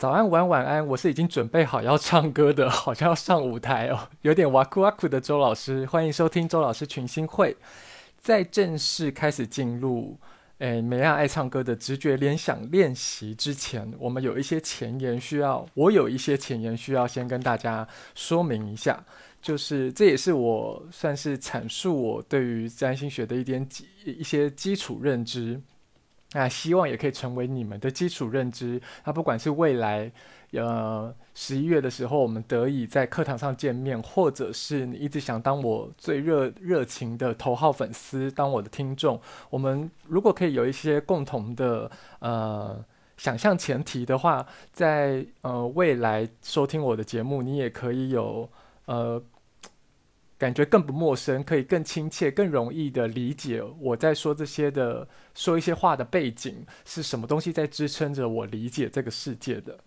早安，晚，晚安。我是已经准备好要唱歌的，好像要上舞台哦，有点哇酷哇酷的周老师。欢迎收听周老师群星会。在正式开始进入诶梅亚爱唱歌的直觉联想练习之前，我们有一些前言需要，我有一些前言需要先跟大家说明一下，就是这也是我算是阐述我对于占星学的一点基一些基础认知。那希望也可以成为你们的基础认知。那不管是未来，呃，十一月的时候，我们得以在课堂上见面，或者是你一直想当我最热热情的头号粉丝，当我的听众，我们如果可以有一些共同的呃想象前提的话，在呃未来收听我的节目，你也可以有呃。感觉更不陌生，可以更亲切、更容易的理解我在说这些的、说一些话的背景是什么东西在支撑着我理解这个世界的。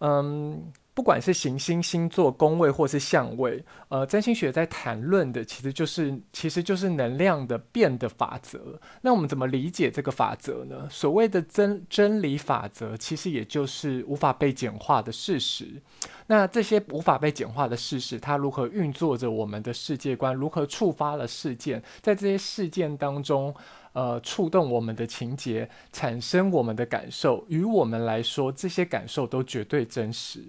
嗯。不管是行星、星座、宫位或是相位，呃，占星学在谈论的其实就是其实就是能量的变的法则。那我们怎么理解这个法则呢？所谓的真真理法则，其实也就是无法被简化的事实。那这些无法被简化的事实，它如何运作着我们的世界观？如何触发了事件？在这些事件当中，呃，触动我们的情节，产生我们的感受。于我们来说，这些感受都绝对真实。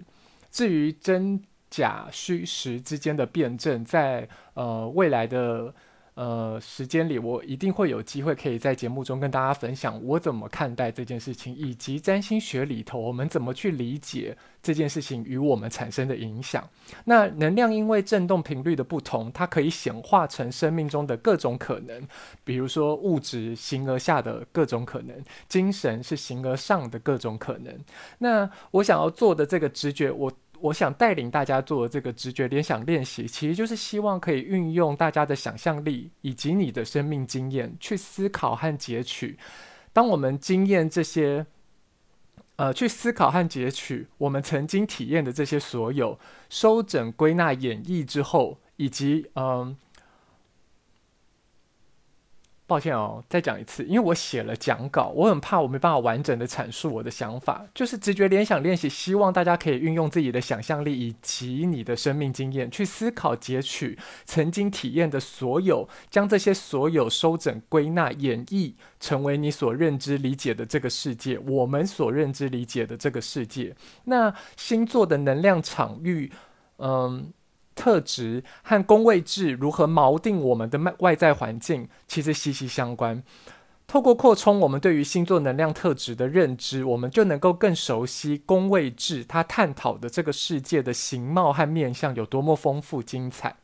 至于真假虚实之间的辩证，在呃未来的呃时间里，我一定会有机会可以在节目中跟大家分享我怎么看待这件事情，以及占星学里头我们怎么去理解这件事情与我们产生的影响。那能量因为振动频率的不同，它可以显化成生命中的各种可能，比如说物质形而下的各种可能，精神是形而上的各种可能。那我想要做的这个直觉，我。我想带领大家做的这个直觉联想练习，其实就是希望可以运用大家的想象力以及你的生命经验去思考和截取。当我们经验这些，呃，去思考和截取我们曾经体验的这些所有，收整归纳演绎之后，以及嗯。抱歉哦，再讲一次，因为我写了讲稿，我很怕我没办法完整的阐述我的想法。就是直觉联想练习，希望大家可以运用自己的想象力以及你的生命经验去思考、截取曾经体验的所有，将这些所有收整、归纳、演绎，成为你所认知理解的这个世界，我们所认知理解的这个世界。那星座的能量场域，嗯。特质和宫位制如何锚定我们的外外在环境，其实息息相关。透过扩充我们对于星座能量特质的认知，我们就能够更熟悉宫位制，它探讨的这个世界的形貌和面相有多么丰富精彩。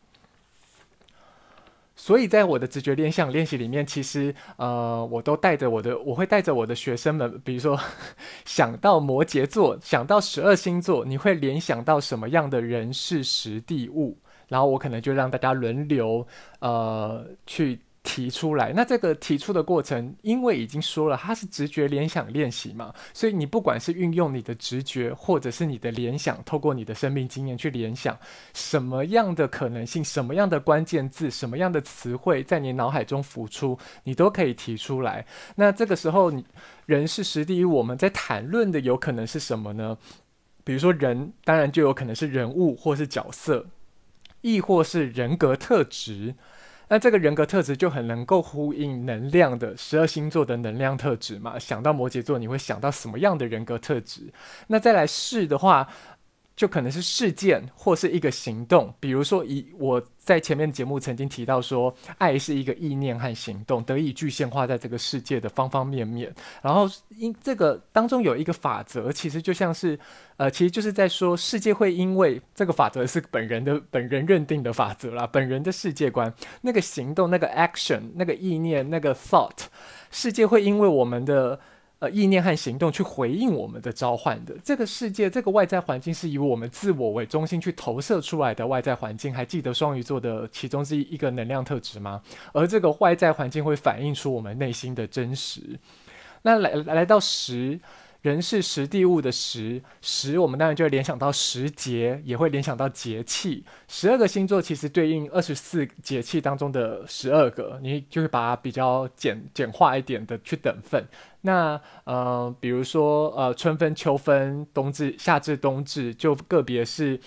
所以在我的直觉联想练习里面，其实呃，我都带着我的，我会带着我的学生们，比如说 想到摩羯座，想到十二星座，你会联想到什么样的人事时地物？然后我可能就让大家轮流呃去。提出来，那这个提出的过程，因为已经说了，它是直觉联想练习嘛，所以你不管是运用你的直觉，或者是你的联想，透过你的生命经验去联想什么样的可能性，什么样的关键字，什么样的词汇在你脑海中浮出，你都可以提出来。那这个时候，人事时地，我们在谈论的有可能是什么呢？比如说人，当然就有可能是人物或是角色，亦或是人格特质。那这个人格特质就很能够呼应能量的十二星座的能量特质嘛？想到摩羯座，你会想到什么样的人格特质？那再来试的话。就可能是事件或是一个行动，比如说，以我在前面节目曾经提到说，爱是一个意念和行动得以具现化在这个世界的方方面面。然后因这个当中有一个法则，其实就像是，呃，其实就是在说，世界会因为这个法则是本人的本人认定的法则啦，本人的世界观，那个行动，那个 action，那个意念，那个 thought，世界会因为我们的。呃，意念和行动去回应我们的召唤的这个世界，这个外在环境是以我们自我为中心去投射出来的外在环境。还记得双鱼座的其中之一一个能量特质吗？而这个外在环境会反映出我们内心的真实。那来来到十，人是时地物的时时，我们当然就会联想到时节，也会联想到节气。十二个星座其实对应二十四节气当中的十二个，你就会把它比较简简化一点的去等分。那呃，比如说呃，春分、秋分、冬至、夏至、冬至，就个别是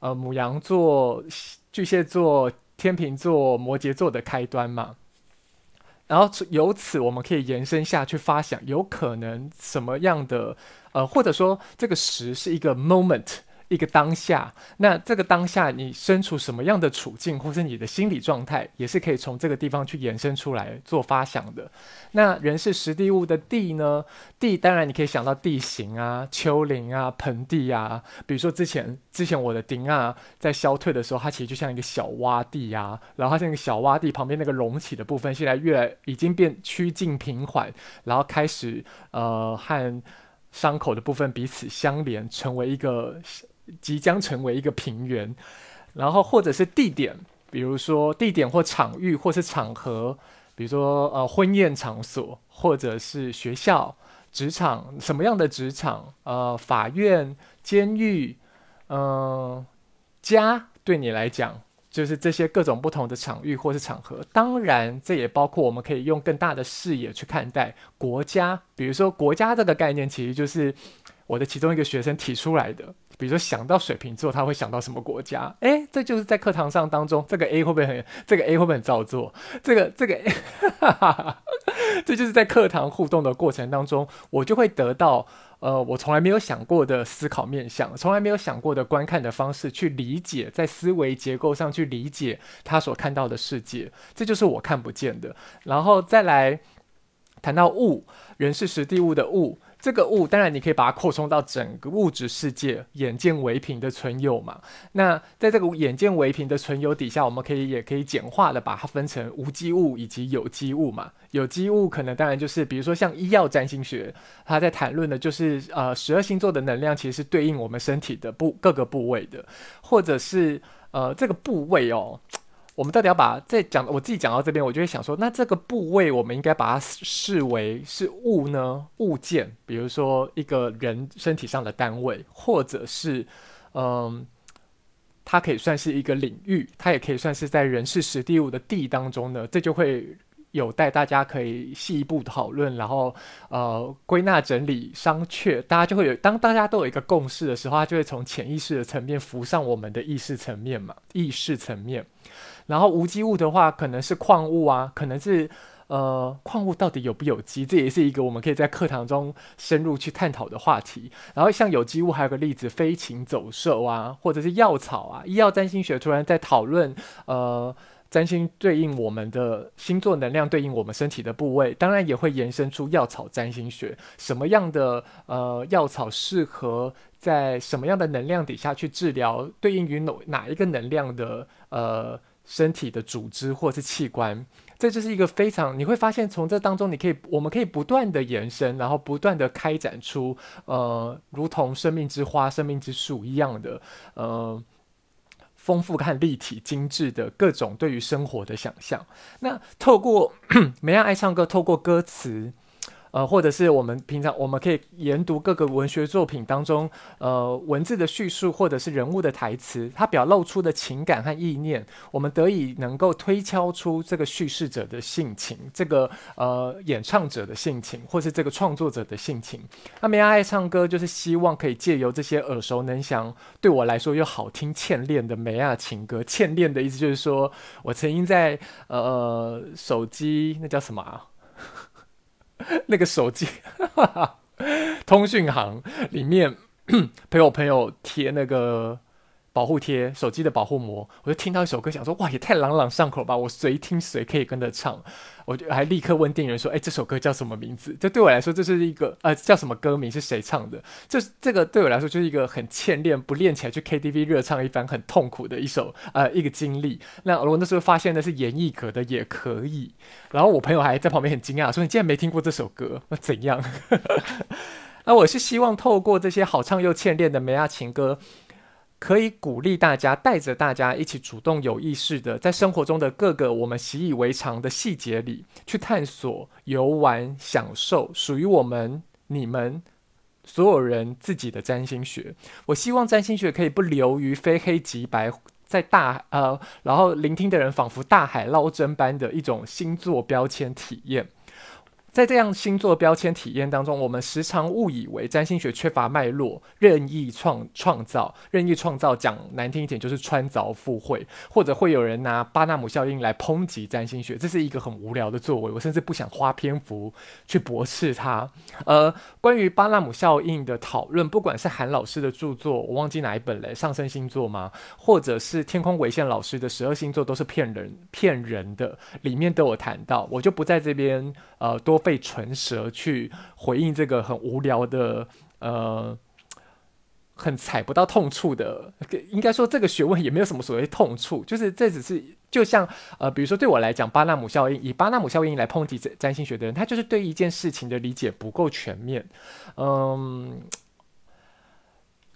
呃，牡羊座、巨蟹座、天秤座、摩羯座的开端嘛。然后由此我们可以延伸下去发想，有可能什么样的呃，或者说这个时是一个 moment。一个当下，那这个当下你身处什么样的处境，或是你的心理状态，也是可以从这个地方去延伸出来做发想的。那人是实地物的地呢？地当然你可以想到地形啊、丘陵啊、盆地啊。比如说之前之前我的顶啊，在消退的时候，它其实就像一个小洼地啊。然后它这个小洼地旁边那个隆起的部分，现在越来已经变趋近平缓，然后开始呃和伤口的部分彼此相连，成为一个。即将成为一个平原，然后或者是地点，比如说地点或场域或是场合，比如说呃婚宴场所，或者是学校、职场，什么样的职场？呃，法院、监狱，嗯、呃，家，对你来讲就是这些各种不同的场域或是场合。当然，这也包括我们可以用更大的视野去看待国家，比如说国家这个概念，其实就是我的其中一个学生提出来的。比如说想到水瓶座，他会想到什么国家？诶，这就是在课堂上当中，这个 A 会不会很，这个 A 会不会很造作？这个这个，哈哈哈，这就是在课堂互动的过程当中，我就会得到呃，我从来没有想过的思考面向，从来没有想过的观看的方式去理解，在思维结构上去理解他所看到的世界，这就是我看不见的。然后再来谈到物，人是实地物的物。这个物当然你可以把它扩充到整个物质世界，眼见为凭的存有嘛。那在这个眼见为凭的存有底下，我们可以也可以简化的把它分成无机物以及有机物嘛。有机物可能当然就是比如说像医药占星学，它在谈论的就是呃十二星座的能量其实是对应我们身体的部各个部位的，或者是呃这个部位哦。我们到底要把在讲我自己讲到这边，我就会想说，那这个部位我们应该把它视为是物呢？物件，比如说一个人身体上的单位，或者是嗯，它可以算是一个领域，它也可以算是在人事时地物的地当中呢。这就会有待大家可以细一步讨论，然后呃归纳整理商榷，大家就会有当大家都有一个共识的时候，它就会从潜意识的层面浮上我们的意识层面嘛，意识层面。然后无机物的话，可能是矿物啊，可能是呃矿物到底有不有机，这也是一个我们可以在课堂中深入去探讨的话题。然后像有机物，还有个例子，飞禽走兽啊，或者是药草啊。医药占星学突然在讨论，呃，占星对应我们的星座能量，对应我们身体的部位，当然也会延伸出药草占星学，什么样的呃药草适合在什么样的能量底下去治疗，对应于哪哪一个能量的呃。身体的组织或是器官，这就是一个非常你会发现，从这当中你可以，我们可以不断的延伸，然后不断的开展出，呃，如同生命之花、生命之树一样的，呃，丰富和立体、精致的各种对于生活的想象。那透过 梅亚爱唱歌，透过歌词。呃，或者是我们平常我们可以研读各个文学作品当中，呃，文字的叙述或者是人物的台词，它表露出的情感和意念，我们得以能够推敲出这个叙事者的性情，这个呃演唱者的性情，或是这个创作者的性情。那梅亚爱唱歌，就是希望可以借由这些耳熟能详，对我来说又好听欠练的梅亚情歌。欠练的意思就是说我曾经在呃手机那叫什么啊？那个手机 通讯行里面 陪我朋友贴那个保护贴，手机的保护膜，我就听到一首歌，想说哇，也太朗朗上口吧！我随听随可以跟着唱，我就还立刻问店员说：“哎，这首歌叫什么名字？”这对我来说，这是一个呃，叫什么歌名？是谁唱的？这这个对我来说就是一个很欠练，不练起来去 KTV 热唱一番很痛苦的一首呃一个经历。那我那时候发现的是严艺格的也可以，然后我朋友还在旁边很惊讶说：“你竟然没听过这首歌？那怎样？” 那我是希望透过这些好唱又欠练的梅亚情歌。可以鼓励大家，带着大家一起主动、有意识的，在生活中的各个我们习以为常的细节里，去探索、游玩、享受属于我们、你们所有人自己的占星学。我希望占星学可以不流于非黑即白，在大呃，然后聆听的人仿佛大海捞针般的一种星座标签体验。在这样星座标签体验当中，我们时常误以为占星学缺乏脉络，任意创创造，任意创造讲难听一点就是穿凿附会，或者会有人拿巴纳姆效应来抨击占星学，这是一个很无聊的作为，我甚至不想花篇幅去驳斥它。呃，关于巴纳姆效应的讨论，不管是韩老师的著作，我忘记哪一本了，上升星座吗？或者是天空纬线老师的十二星座都是骗人骗人的，里面都有谈到，我就不在这边呃多。被唇舌去回应这个很无聊的，呃，很踩不到痛处的，应该说这个学问也没有什么所谓痛处，就是这只是就像呃，比如说对我来讲，巴纳姆效应，以巴纳姆效应来抨击占星学的人，他就是对一件事情的理解不够全面，嗯。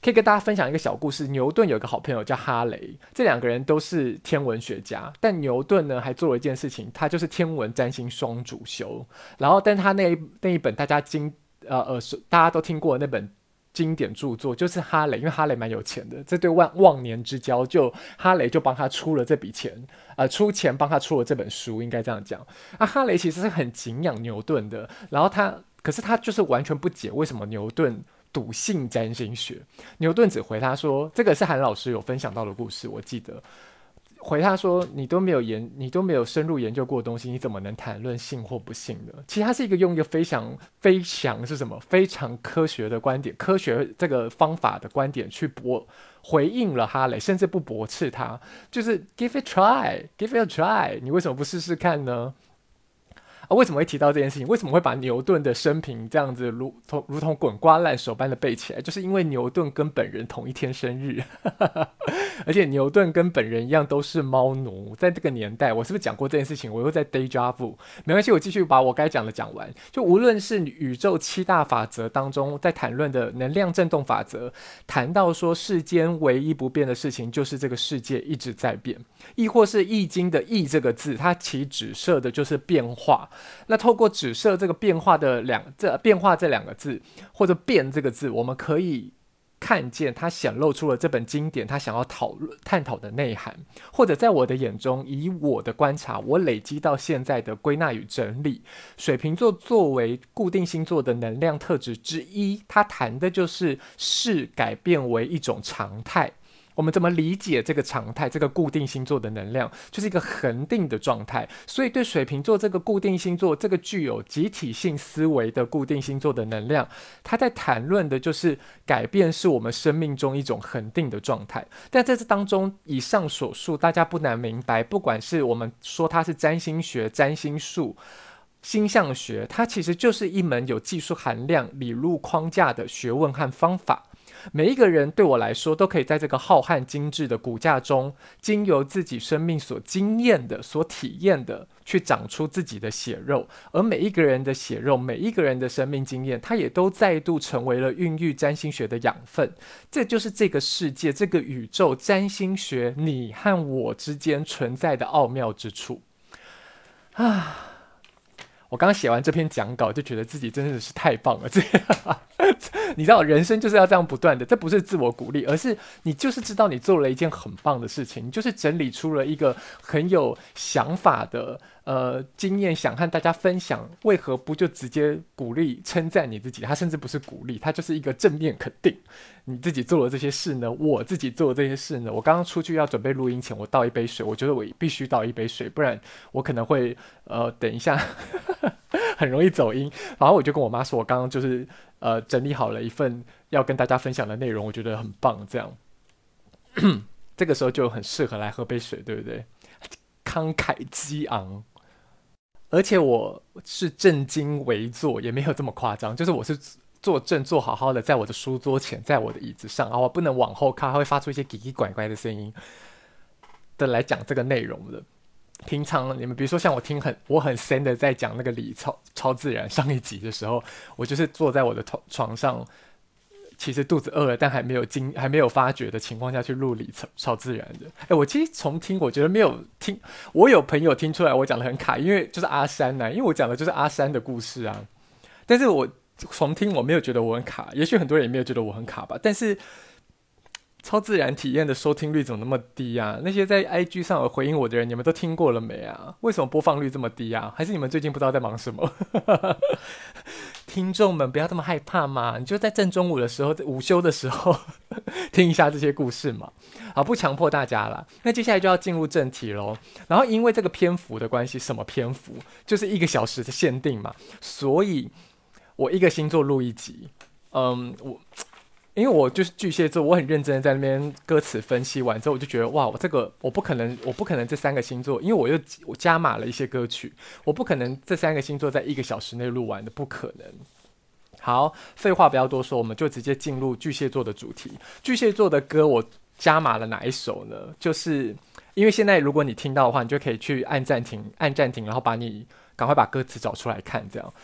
可以跟大家分享一个小故事。牛顿有一个好朋友叫哈雷，这两个人都是天文学家。但牛顿呢，还做了一件事情，他就是天文占星双主修。然后，但他那一那一本大家经呃呃大家都听过的那本经典著作，就是哈雷，因为哈雷蛮有钱的，这对万忘年之交，就哈雷就帮他出了这笔钱，呃，出钱帮他出了这本书，应该这样讲。啊，哈雷其实是很敬仰牛顿的，然后他可是他就是完全不解为什么牛顿。笃信占星学，牛顿只回他说：“这个是韩老师有分享到的故事，我记得。”回他说：“你都没有研，你都没有深入研究过东西，你怎么能谈论信或不信呢？”其实他是一个用一个非常非常是什么非常科学的观点，科学这个方法的观点去驳回应了哈雷，甚至不驳斥他，就是 give it try，give it a try，你为什么不试试看呢？啊，为什么会提到这件事情？为什么会把牛顿的生平这样子如同如同滚瓜烂熟般的背起来？就是因为牛顿跟本人同一天生日，而且牛顿跟本人一样都是猫奴。在这个年代，我是不是讲过这件事情？我又在 day job，。没关系，我继续把我该讲的讲完。就无论是宇宙七大法则当中在谈论的能量振动法则，谈到说世间唯一不变的事情就是这个世界一直在变，亦或是易经的易这个字，它其指涉的就是变化。那透过指涉这个变化的两这变化这两个字，或者变这个字，我们可以看见它显露出了这本经典它想要讨论探讨的内涵，或者在我的眼中，以我的观察，我累积到现在的归纳与整理，水瓶座作为固定星座的能量特质之一，它谈的就是事改变为一种常态。我们怎么理解这个常态？这个固定星座的能量就是一个恒定的状态。所以，对水瓶座这个固定星座，这个具有集体性思维的固定星座的能量，它在谈论的就是改变是我们生命中一种恒定的状态。但在这当中，以上所述，大家不难明白，不管是我们说它是占星学、占星术、星象学，它其实就是一门有技术含量、理路框架的学问和方法。每一个人对我来说，都可以在这个浩瀚精致的骨架中，经由自己生命所经验的、所体验的，去长出自己的血肉。而每一个人的血肉，每一个人的生命经验，它也都再度成为了孕育占星学的养分。这就是这个世界、这个宇宙、占星学你和我之间存在的奥妙之处啊！我刚写完这篇讲稿，就觉得自己真的是太棒了。这样，你知道，人生就是要这样不断的，这不是自我鼓励，而是你就是知道你做了一件很棒的事情，你就是整理出了一个很有想法的。呃，经验想和大家分享，为何不就直接鼓励、称赞你自己？他甚至不是鼓励，他就是一个正面肯定。你自己做了这些事呢？我自己做了这些事呢？我刚刚出去要准备录音前，我倒一杯水，我觉得我必须倒一杯水，不然我可能会呃，等一下很容易走音。然后我就跟我妈说，我刚刚就是呃，整理好了一份要跟大家分享的内容，我觉得很棒。这样，这个时候就很适合来喝杯水，对不对？慷慨激昂。而且我是正襟危坐，也没有这么夸张。就是我是坐正坐好好的，在我的书桌前，在我的椅子上啊，我不能往后靠，它会发出一些奇奇怪怪的声音的来讲这个内容的。平常你们比如说像我听很我很深的在讲那个理超超自然上一集的时候，我就是坐在我的床床上。其实肚子饿了，但还没有惊，还没有发觉的情况下去录理超超自然的。哎，我其实重听，我觉得没有听，我有朋友听出来我讲的很卡，因为就是阿山呐、因为我讲的就是阿山的故事啊。但是我重听我没有觉得我很卡，也许很多人也没有觉得我很卡吧，但是。超自然体验的收听率怎么那么低啊？那些在 IG 上回应我的人，你们都听过了没啊？为什么播放率这么低啊？还是你们最近不知道在忙什么？听众们不要这么害怕嘛，你就在正中午的时候，午休的时候 听一下这些故事嘛。好，不强迫大家了。那接下来就要进入正题喽。然后因为这个篇幅的关系，什么篇幅？就是一个小时的限定嘛。所以我一个星座录一集。嗯，我。因为我就是巨蟹座，我很认真的在那边歌词分析完之后，我就觉得哇，我这个我不可能，我不可能这三个星座，因为我又我加码了一些歌曲，我不可能这三个星座在一个小时内录完的，不可能。好，废话不要多说，我们就直接进入巨蟹座的主题。巨蟹座的歌我加码了哪一首呢？就是因为现在如果你听到的话，你就可以去按暂停，按暂停，然后把你赶快把歌词找出来看，这样，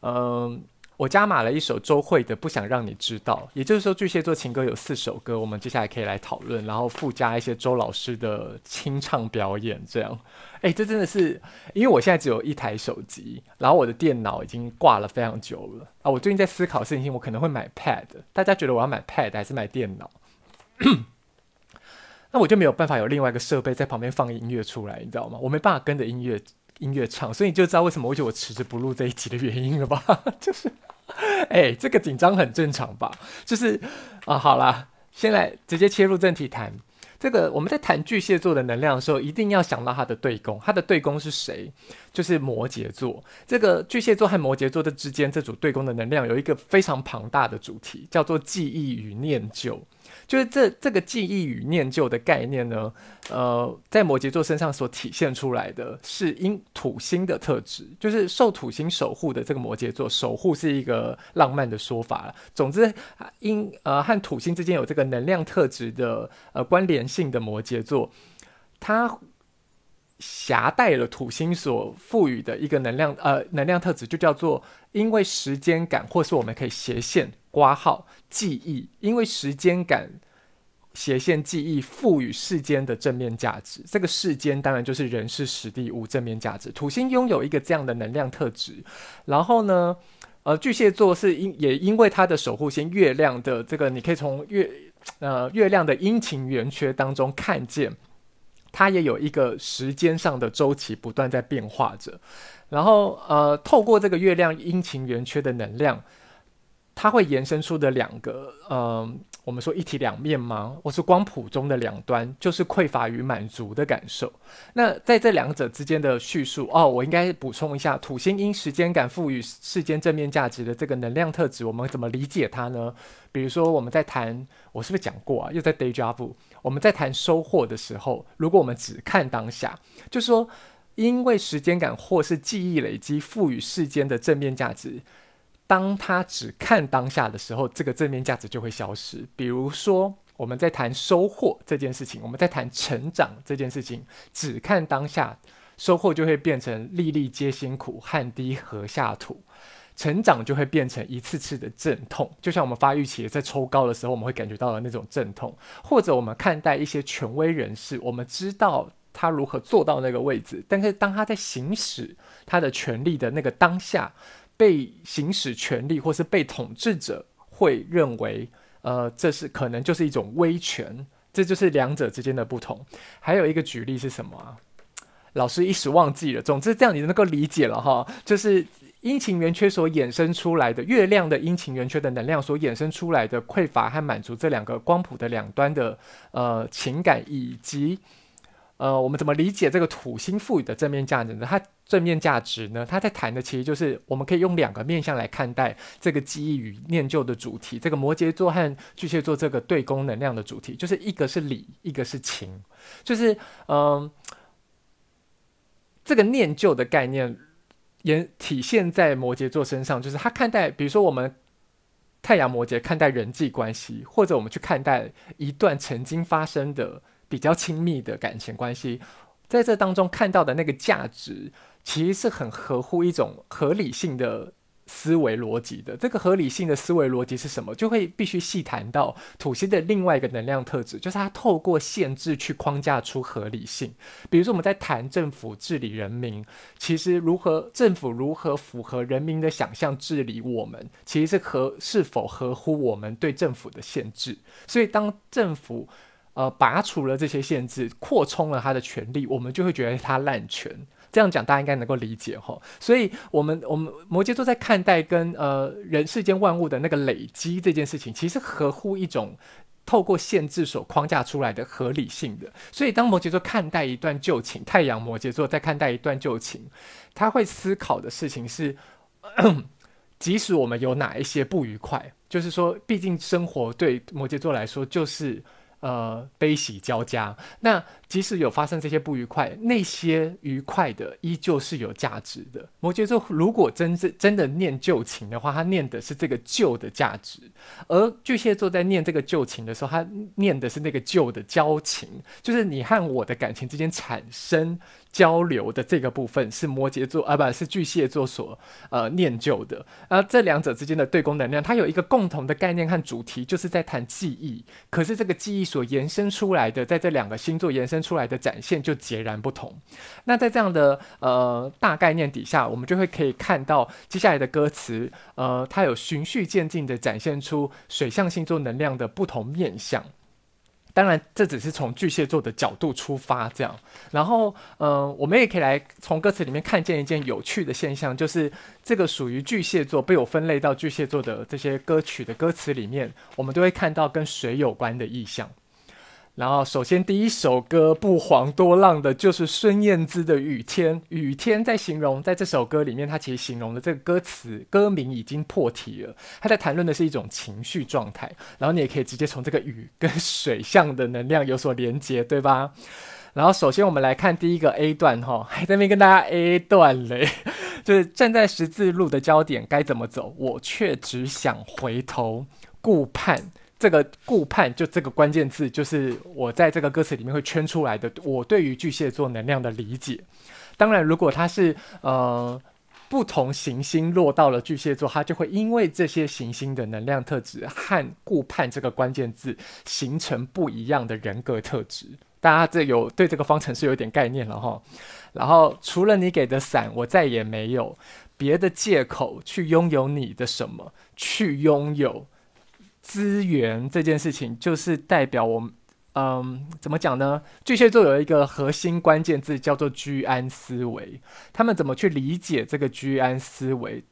嗯。我加码了一首周蕙的《不想让你知道》，也就是说巨蟹座情歌有四首歌，我们接下来可以来讨论，然后附加一些周老师的清唱表演，这样。哎，这真的是因为我现在只有一台手机，然后我的电脑已经挂了非常久了啊！我最近在思考事情，我可能会买 Pad，大家觉得我要买 Pad 还是买电脑？那我就没有办法有另外一个设备在旁边放音乐出来，你知道吗？我没办法跟着音乐。音乐唱，所以你就知道为什么我觉得我迟迟不录这一集的原因了吧？就是，哎，这个紧张很正常吧？就是啊，好啦，先来直接切入正题谈这个。我们在谈巨蟹座的能量的时候，一定要想到它的对宫，它的对宫是谁？就是摩羯座。这个巨蟹座和摩羯座的之间，这组对宫的能量有一个非常庞大的主题，叫做记忆与念旧。就是这这个记忆与念旧的概念呢，呃，在摩羯座身上所体现出来的是因土星的特质，就是受土星守护的这个摩羯座，守护是一个浪漫的说法了。总之，因呃和土星之间有这个能量特质的呃关联性的摩羯座，它携带了土星所赋予的一个能量呃能量特质，就叫做因为时间感，或是我们可以斜线。挂号记忆，因为时间感斜线记忆赋予世间的正面价值。这个世间当然就是人事时地物正面价值。土星拥有一个这样的能量特质。然后呢，呃，巨蟹座是因也因为它的守护星月亮的这个，你可以从月呃月亮的阴晴圆缺当中看见，它也有一个时间上的周期不断在变化着。然后呃，透过这个月亮阴晴圆缺的能量。它会延伸出的两个，嗯、我们说一体两面吗？或是光谱中的两端，就是匮乏与满足的感受。那在这两者之间的叙述，哦，我应该补充一下，土星因时间感赋予世间正面价值的这个能量特质，我们怎么理解它呢？比如说，我们在谈，我是不是讲过啊？又在 day job，。我们在谈收获的时候，如果我们只看当下，就说，因为时间感或是记忆累积赋予世间的正面价值。当他只看当下的时候，这个正面价值就会消失。比如说，我们在谈收获这件事情，我们在谈成长这件事情，只看当下，收获就会变成粒粒皆辛苦，汗滴禾下土；成长就会变成一次次的阵痛，就像我们发育期在抽高的时候，我们会感觉到的那种阵痛。或者我们看待一些权威人士，我们知道他如何做到那个位置，但是当他在行使他的权力的那个当下。被行使权力或是被统治者会认为，呃，这是可能就是一种威权，这就是两者之间的不同。还有一个举例是什么啊？老师一时忘记了。总之，这样你能够理解了哈，就是阴晴圆缺所衍生出来的月亮的阴晴圆缺的能量所衍生出来的匮乏和满足这两个光谱的两端的呃情感以及。呃，我们怎么理解这个土星赋予的正面价值呢？它正面价值呢？它在谈的其实就是我们可以用两个面向来看待这个记忆与念旧的主题。这个摩羯座和巨蟹座这个对宫能量的主题，就是一个是理，一个是情。就是嗯、这个念旧的概念也体现在摩羯座身上，就是他看待，比如说我们太阳摩羯看待人际关系，或者我们去看待一段曾经发生的。比较亲密的感情关系，在这当中看到的那个价值，其实是很合乎一种合理性的思维逻辑的。这个合理性的思维逻辑是什么？就会必须细谈到土星的另外一个能量特质，就是它透过限制去框架出合理性。比如说我们在谈政府治理人民，其实如何政府如何符合人民的想象治理我们，其实是合是否合乎我们对政府的限制。所以当政府呃拔除了这些限制，扩充了他的权利，我们就会觉得他滥权。这样讲大家应该能够理解哈，所以我们我们摩羯座在看待跟呃人世间万物的那个累积这件事情，其实合乎一种透过限制所框架出来的合理性的。所以当摩羯座看待一段旧情，太阳摩羯座在看待一段旧情，他会思考的事情是，即使我们有哪一些不愉快，就是说，毕竟生活对摩羯座来说就是。呃，悲喜交加。那即使有发生这些不愉快，那些愉快的依旧是有价值的。摩羯座如果真正真的念旧情的话，他念的是这个旧的价值；而巨蟹座在念这个旧情的时候，他念的是那个旧的交情，就是你和我的感情之间产生。交流的这个部分是摩羯座啊，不是巨蟹座所呃念旧的。而这两者之间的对宫能量，它有一个共同的概念和主题，就是在谈记忆。可是这个记忆所延伸出来的，在这两个星座延伸出来的展现就截然不同。那在这样的呃大概念底下，我们就会可以看到接下来的歌词，呃，它有循序渐进的展现出水象星座能量的不同面向。当然，这只是从巨蟹座的角度出发，这样。然后，嗯、呃，我们也可以来从歌词里面看见一件有趣的现象，就是这个属于巨蟹座被我分类到巨蟹座的这些歌曲的歌词里面，我们都会看到跟水有关的意象。然后，首先第一首歌不遑多让的就是孙燕姿的《雨天》。雨天在形容，在这首歌里面，它其实形容的这个歌词歌名已经破题了。它在谈论的是一种情绪状态。然后你也可以直接从这个雨跟水象的能量有所连接，对吧？然后，首先我们来看第一个 A 段，哈，还在那边跟大家 A 段嘞，就是站在十字路的焦点该怎么走，我却只想回头顾盼。这个顾盼，就这个关键字，就是我在这个歌词里面会圈出来的。我对于巨蟹座能量的理解，当然，如果它是呃不同行星落到了巨蟹座，它就会因为这些行星的能量特质和顾盼这个关键字形成不一样的人格特质。大家这有对这个方程式有点概念了哈。然后，除了你给的伞，我再也没有别的借口去拥有你的什么，去拥有。资源这件事情，就是代表我们，嗯，怎么讲呢？巨蟹座有一个核心关键字叫做居安思危，他们怎么去理解这个居安思危？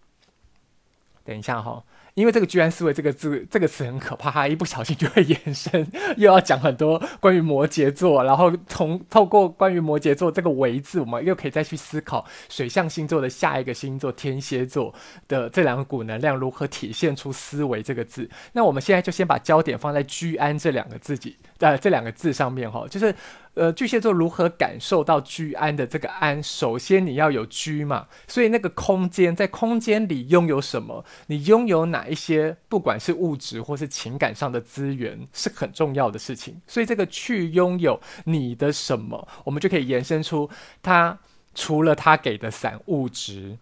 等一下哈。因为这个“居安思危”这个字，这个词很可怕，它一不小心就会延伸，又要讲很多关于摩羯座，然后从透过关于摩羯座这个“维”字，我们又可以再去思考水象星座的下一个星座天蝎座的这两股能量如何体现出“思维”这个字。那我们现在就先把焦点放在“居安”这两个字己，呃，这两个字上面哈，就是。呃，巨蟹座如何感受到居安的这个安？首先你要有居嘛，所以那个空间，在空间里拥有什么？你拥有哪一些？不管是物质或是情感上的资源，是很重要的事情。所以这个去拥有你的什么，我们就可以延伸出他除了他给的伞物质。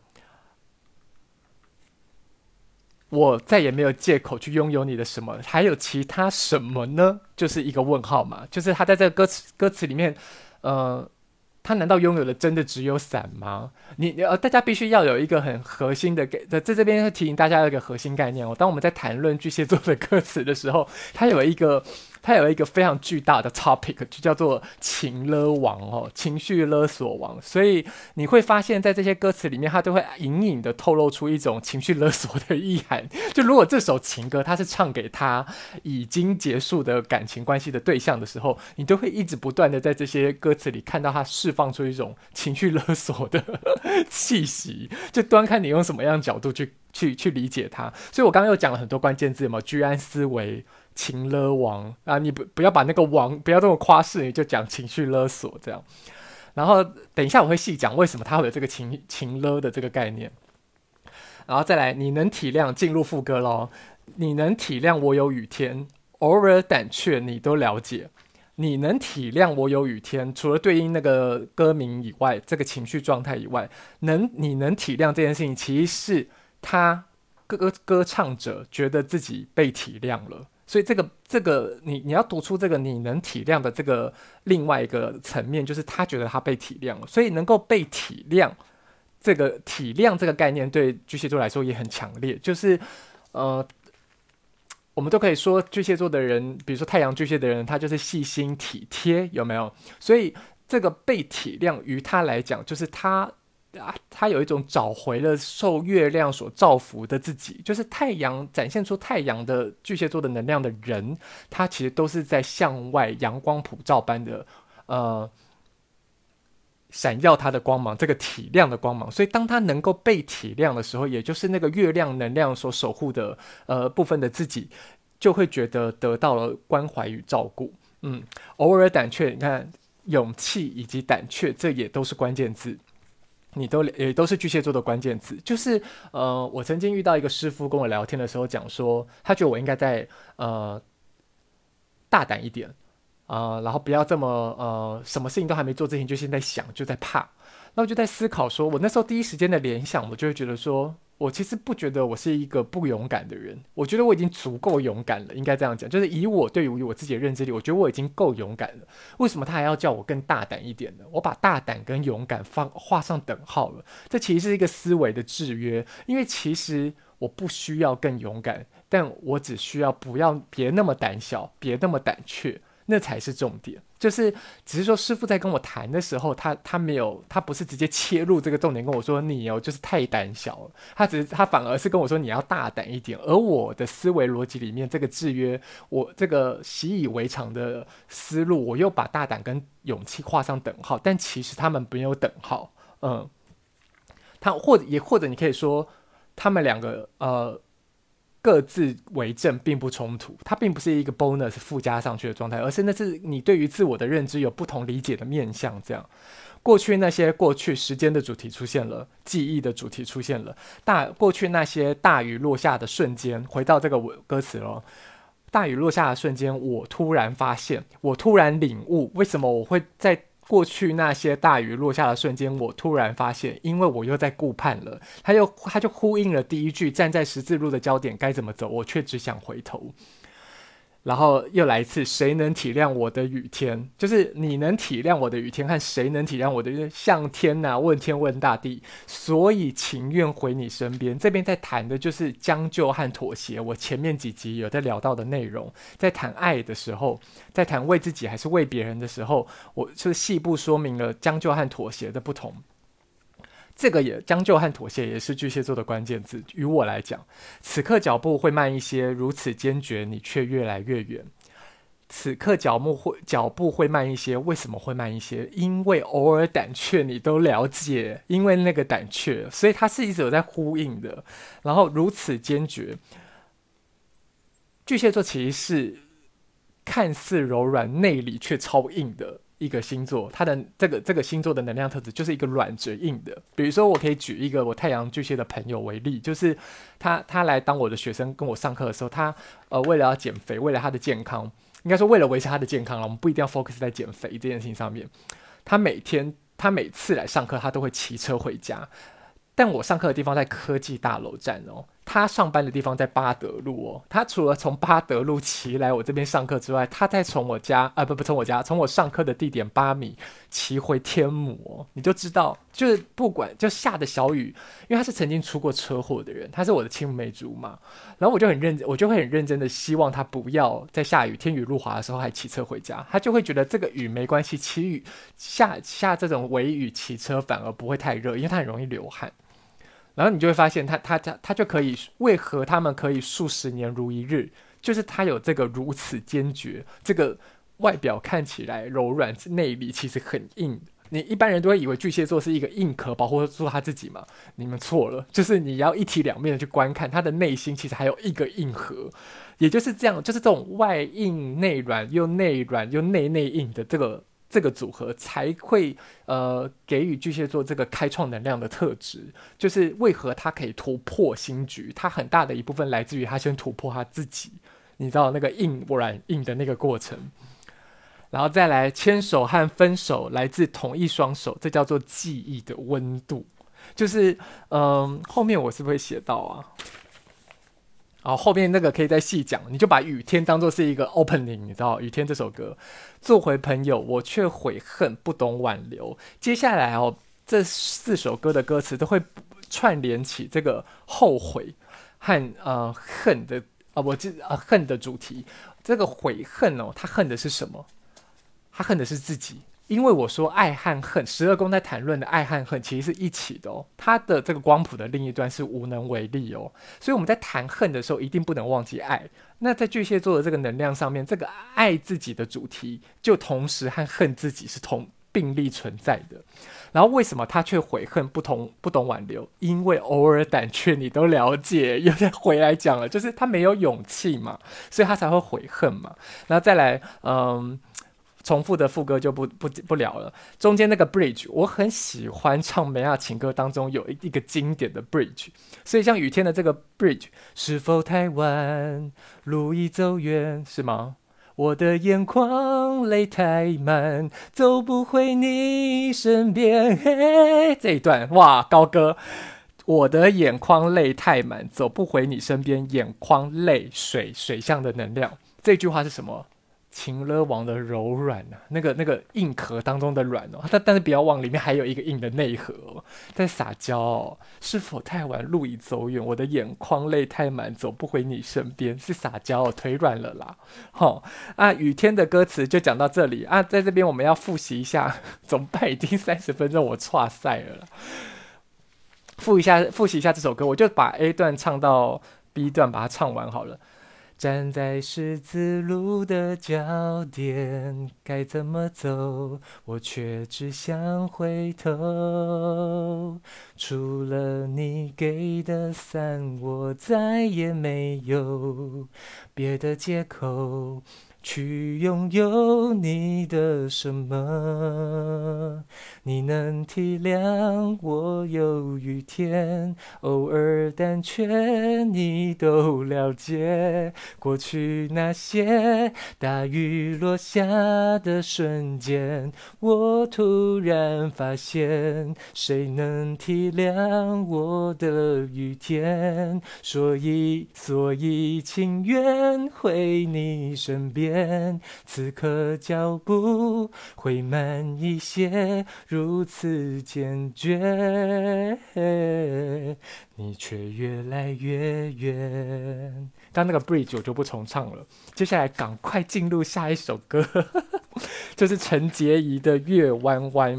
我再也没有借口去拥有你的什么，还有其他什么呢？就是一个问号嘛。就是他在这个歌词歌词里面，呃，他难道拥有的真的只有伞吗？你呃，大家必须要有一个很核心的给在这这边提醒大家一个核心概念哦。当我们在谈论巨蟹座的歌词的时候，它有一个。它有一个非常巨大的 topic，就叫做情勒王哦，情绪勒索王。所以你会发现在这些歌词里面，它都会隐隐的透露出一种情绪勒索的意涵。就如果这首情歌它是唱给他已经结束的感情关系的对象的时候，你都会一直不断的在这些歌词里看到他释放出一种情绪勒索的 气息。就端看你用什么样的角度去去去理解它。所以我刚刚又讲了很多关键字，有没有？居安思危。情勒王啊，你不不要把那个王不要这么夸饰，你就讲情绪勒索这样。然后等一下我会细讲为什么他会有这个情情勒的这个概念。然后再来，你能体谅进入副歌喽？你能体谅我有雨天，偶尔胆怯，你都了解。你能体谅我有雨天，除了对应那个歌名以外，这个情绪状态以外，能你能体谅这件事情，其实是他歌歌唱者觉得自己被体谅了。所以这个这个你你要读出这个你能体谅的这个另外一个层面，就是他觉得他被体谅了，所以能够被体谅，这个体谅这个概念对巨蟹座来说也很强烈。就是呃，我们都可以说巨蟹座的人，比如说太阳巨蟹的人，他就是细心体贴，有没有？所以这个被体谅于他来讲，就是他。啊，他有一种找回了受月亮所造福的自己，就是太阳展现出太阳的巨蟹座的能量的人，他其实都是在向外阳光普照般的呃闪耀他的光芒，这个体谅的光芒。所以当他能够被体谅的时候，也就是那个月亮能量所守护的呃部分的自己，就会觉得得到了关怀与照顾。嗯，偶尔胆怯，你看勇气以及胆怯，这也都是关键字。你都也都是巨蟹座的关键词，就是呃，我曾经遇到一个师傅跟我聊天的时候讲说，他觉得我应该再呃大胆一点啊、呃，然后不要这么呃，什么事情都还没做之前就现在想就在怕，那我就在思考说，我那时候第一时间的联想，我就会觉得说。我其实不觉得我是一个不勇敢的人，我觉得我已经足够勇敢了，应该这样讲，就是以我对于我自己的认知力，我觉得我已经够勇敢了。为什么他还要叫我更大胆一点呢？我把大胆跟勇敢放画上等号了，这其实是一个思维的制约，因为其实我不需要更勇敢，但我只需要不要别那么胆小，别那么胆怯。那才是重点，就是只是说师傅在跟我谈的时候，他他没有，他不是直接切入这个重点跟我说你哦，就是太胆小了，他只是他反而是跟我说你要大胆一点，而我的思维逻辑里面这个制约，我这个习以为常的思路，我又把大胆跟勇气画上等号，但其实他们没有等号，嗯，他或也或者你可以说他们两个呃。各自为政并不冲突，它并不是一个 bonus 附加上去的状态，而是那是你对于自我的认知有不同理解的面向。这样，过去那些过去时间的主题出现了，记忆的主题出现了，大过去那些大雨落下的瞬间，回到这个歌词了，大雨落下的瞬间，我突然发现，我突然领悟，为什么我会在。过去那些大雨落下的瞬间，我突然发现，因为我又在顾盼了。他又，他就呼应了第一句：“站在十字路的焦点，该怎么走？我却只想回头。”然后又来一次：“谁能体谅我的雨天？就是你能体谅我的雨天，和谁能体谅我的？向天呐、问天问大地，所以情愿回你身边。”这边在谈的就是将就和妥协。我前面几集有在聊到的内容，在谈爱的时候，在谈为自己还是为别人的时候，我就细部说明了将就和妥协的不同。这个也将就和妥协也是巨蟹座的关键字。于我来讲，此刻脚步会慢一些，如此坚决，你却越来越远。此刻脚步会脚步会慢一些，为什么会慢一些？因为偶尔胆怯，你都了解，因为那个胆怯，所以它是一直有在呼应的。然后如此坚决，巨蟹座其实是看似柔软，内里却超硬的。一个星座，它的这个这个星座的能量特质就是一个软着硬的。比如说，我可以举一个我太阳巨蟹的朋友为例，就是他他来当我的学生，跟我上课的时候，他呃为了要减肥，为了他的健康，应该说为了维持他的健康了，我们不一定要 focus 在减肥这件事情上面。他每天他每次来上课，他都会骑车回家，但我上课的地方在科技大楼站哦。他上班的地方在八德路哦。他除了从八德路骑来我这边上课之外，他再从我家啊不不从我家从我上课的地点八米骑回天母。你就知道，就是不管就下的小雨，因为他是曾经出过车祸的人，他是我的青梅竹马。然后我就很认真，我就会很认真的希望他不要在下雨天雨路滑的时候还骑车回家。他就会觉得这个雨没关系，骑雨下下这种微雨骑车反而不会太热，因为他很容易流汗。然后你就会发现他，他他他就可以，为何他们可以数十年如一日？就是他有这个如此坚决，这个外表看起来柔软，内里其实很硬。你一般人都会以为巨蟹座是一个硬壳保护住他自己嘛？你们错了，就是你要一体两面的去观看他的内心，其实还有一个硬核，也就是这样，就是这种外硬内软又内软又内内硬的这个。这个组合才会呃给予巨蟹座这个开创能量的特质，就是为何他可以突破新局，他很大的一部分来自于他先突破他自己，你知道那个硬不软硬的那个过程，然后再来牵手和分手来自同一双手，这叫做记忆的温度。就是嗯，后面我是不是会写到啊？哦，后面那个可以再细讲，你就把雨天当做是一个 opening，你知道？雨天这首歌，做回朋友，我却悔恨不懂挽留。接下来哦，这四首歌的歌词都会串联起这个后悔和呃恨的啊、呃，我记啊恨的主题。这个悔恨哦，他恨的是什么？他恨的是自己。因为我说爱和恨，十二宫在谈论的爱和恨其实是一起的哦。它的这个光谱的另一端是无能为力哦，所以我们在谈恨的时候，一定不能忘记爱。那在巨蟹座的这个能量上面，这个爱自己的主题，就同时和恨自己是同并立存在的。然后为什么他却悔恨不同不懂挽留？因为偶尔胆怯，你都了解，又再回来讲了，就是他没有勇气嘛，所以他才会悔恨嘛。然后再来，嗯。重复的副歌就不不不聊了。中间那个 bridge，我很喜欢唱梅亚情歌当中有一一个经典的 bridge，所以像雨天的这个 bridge，是否太晚？路已走远，是吗？我的眼眶泪太满，走不回你身边。嘿，这一段哇，高歌，我的眼眶泪太满，走不回你身边。眼眶泪水水象的能量，这句话是什么？情勒王的柔软呐、那个那个硬壳当中的软哦，但但是不要忘，里面还有一个硬的内核，在撒娇哦。是否太晚？路已走远，我的眼眶泪太满，走不回你身边，是撒娇哦，腿软了啦。好、啊，雨天的歌词就讲到这里啊，在这边我们要复习一下，怎么办？已经三十分钟，我剉赛了。复一下，复习一下这首歌，我就把 A 段唱到 B 段，把它唱完好了。站在十字路的交点，该怎么走？我却只想回头。除了你给的伞，我再也没有别的借口。去拥有你的什么？你能体谅我有雨天，偶尔胆怯，你都了解。过去那些大雨落下的瞬间，我突然发现，谁能体谅我的雨天？所以，所以情愿回你身边。此刻脚步会慢一些，如此坚决，你却越来越远。刚那个 bridge 我就不重唱了，接下来赶快进入下一首歌，就是陈洁仪的《月弯弯》。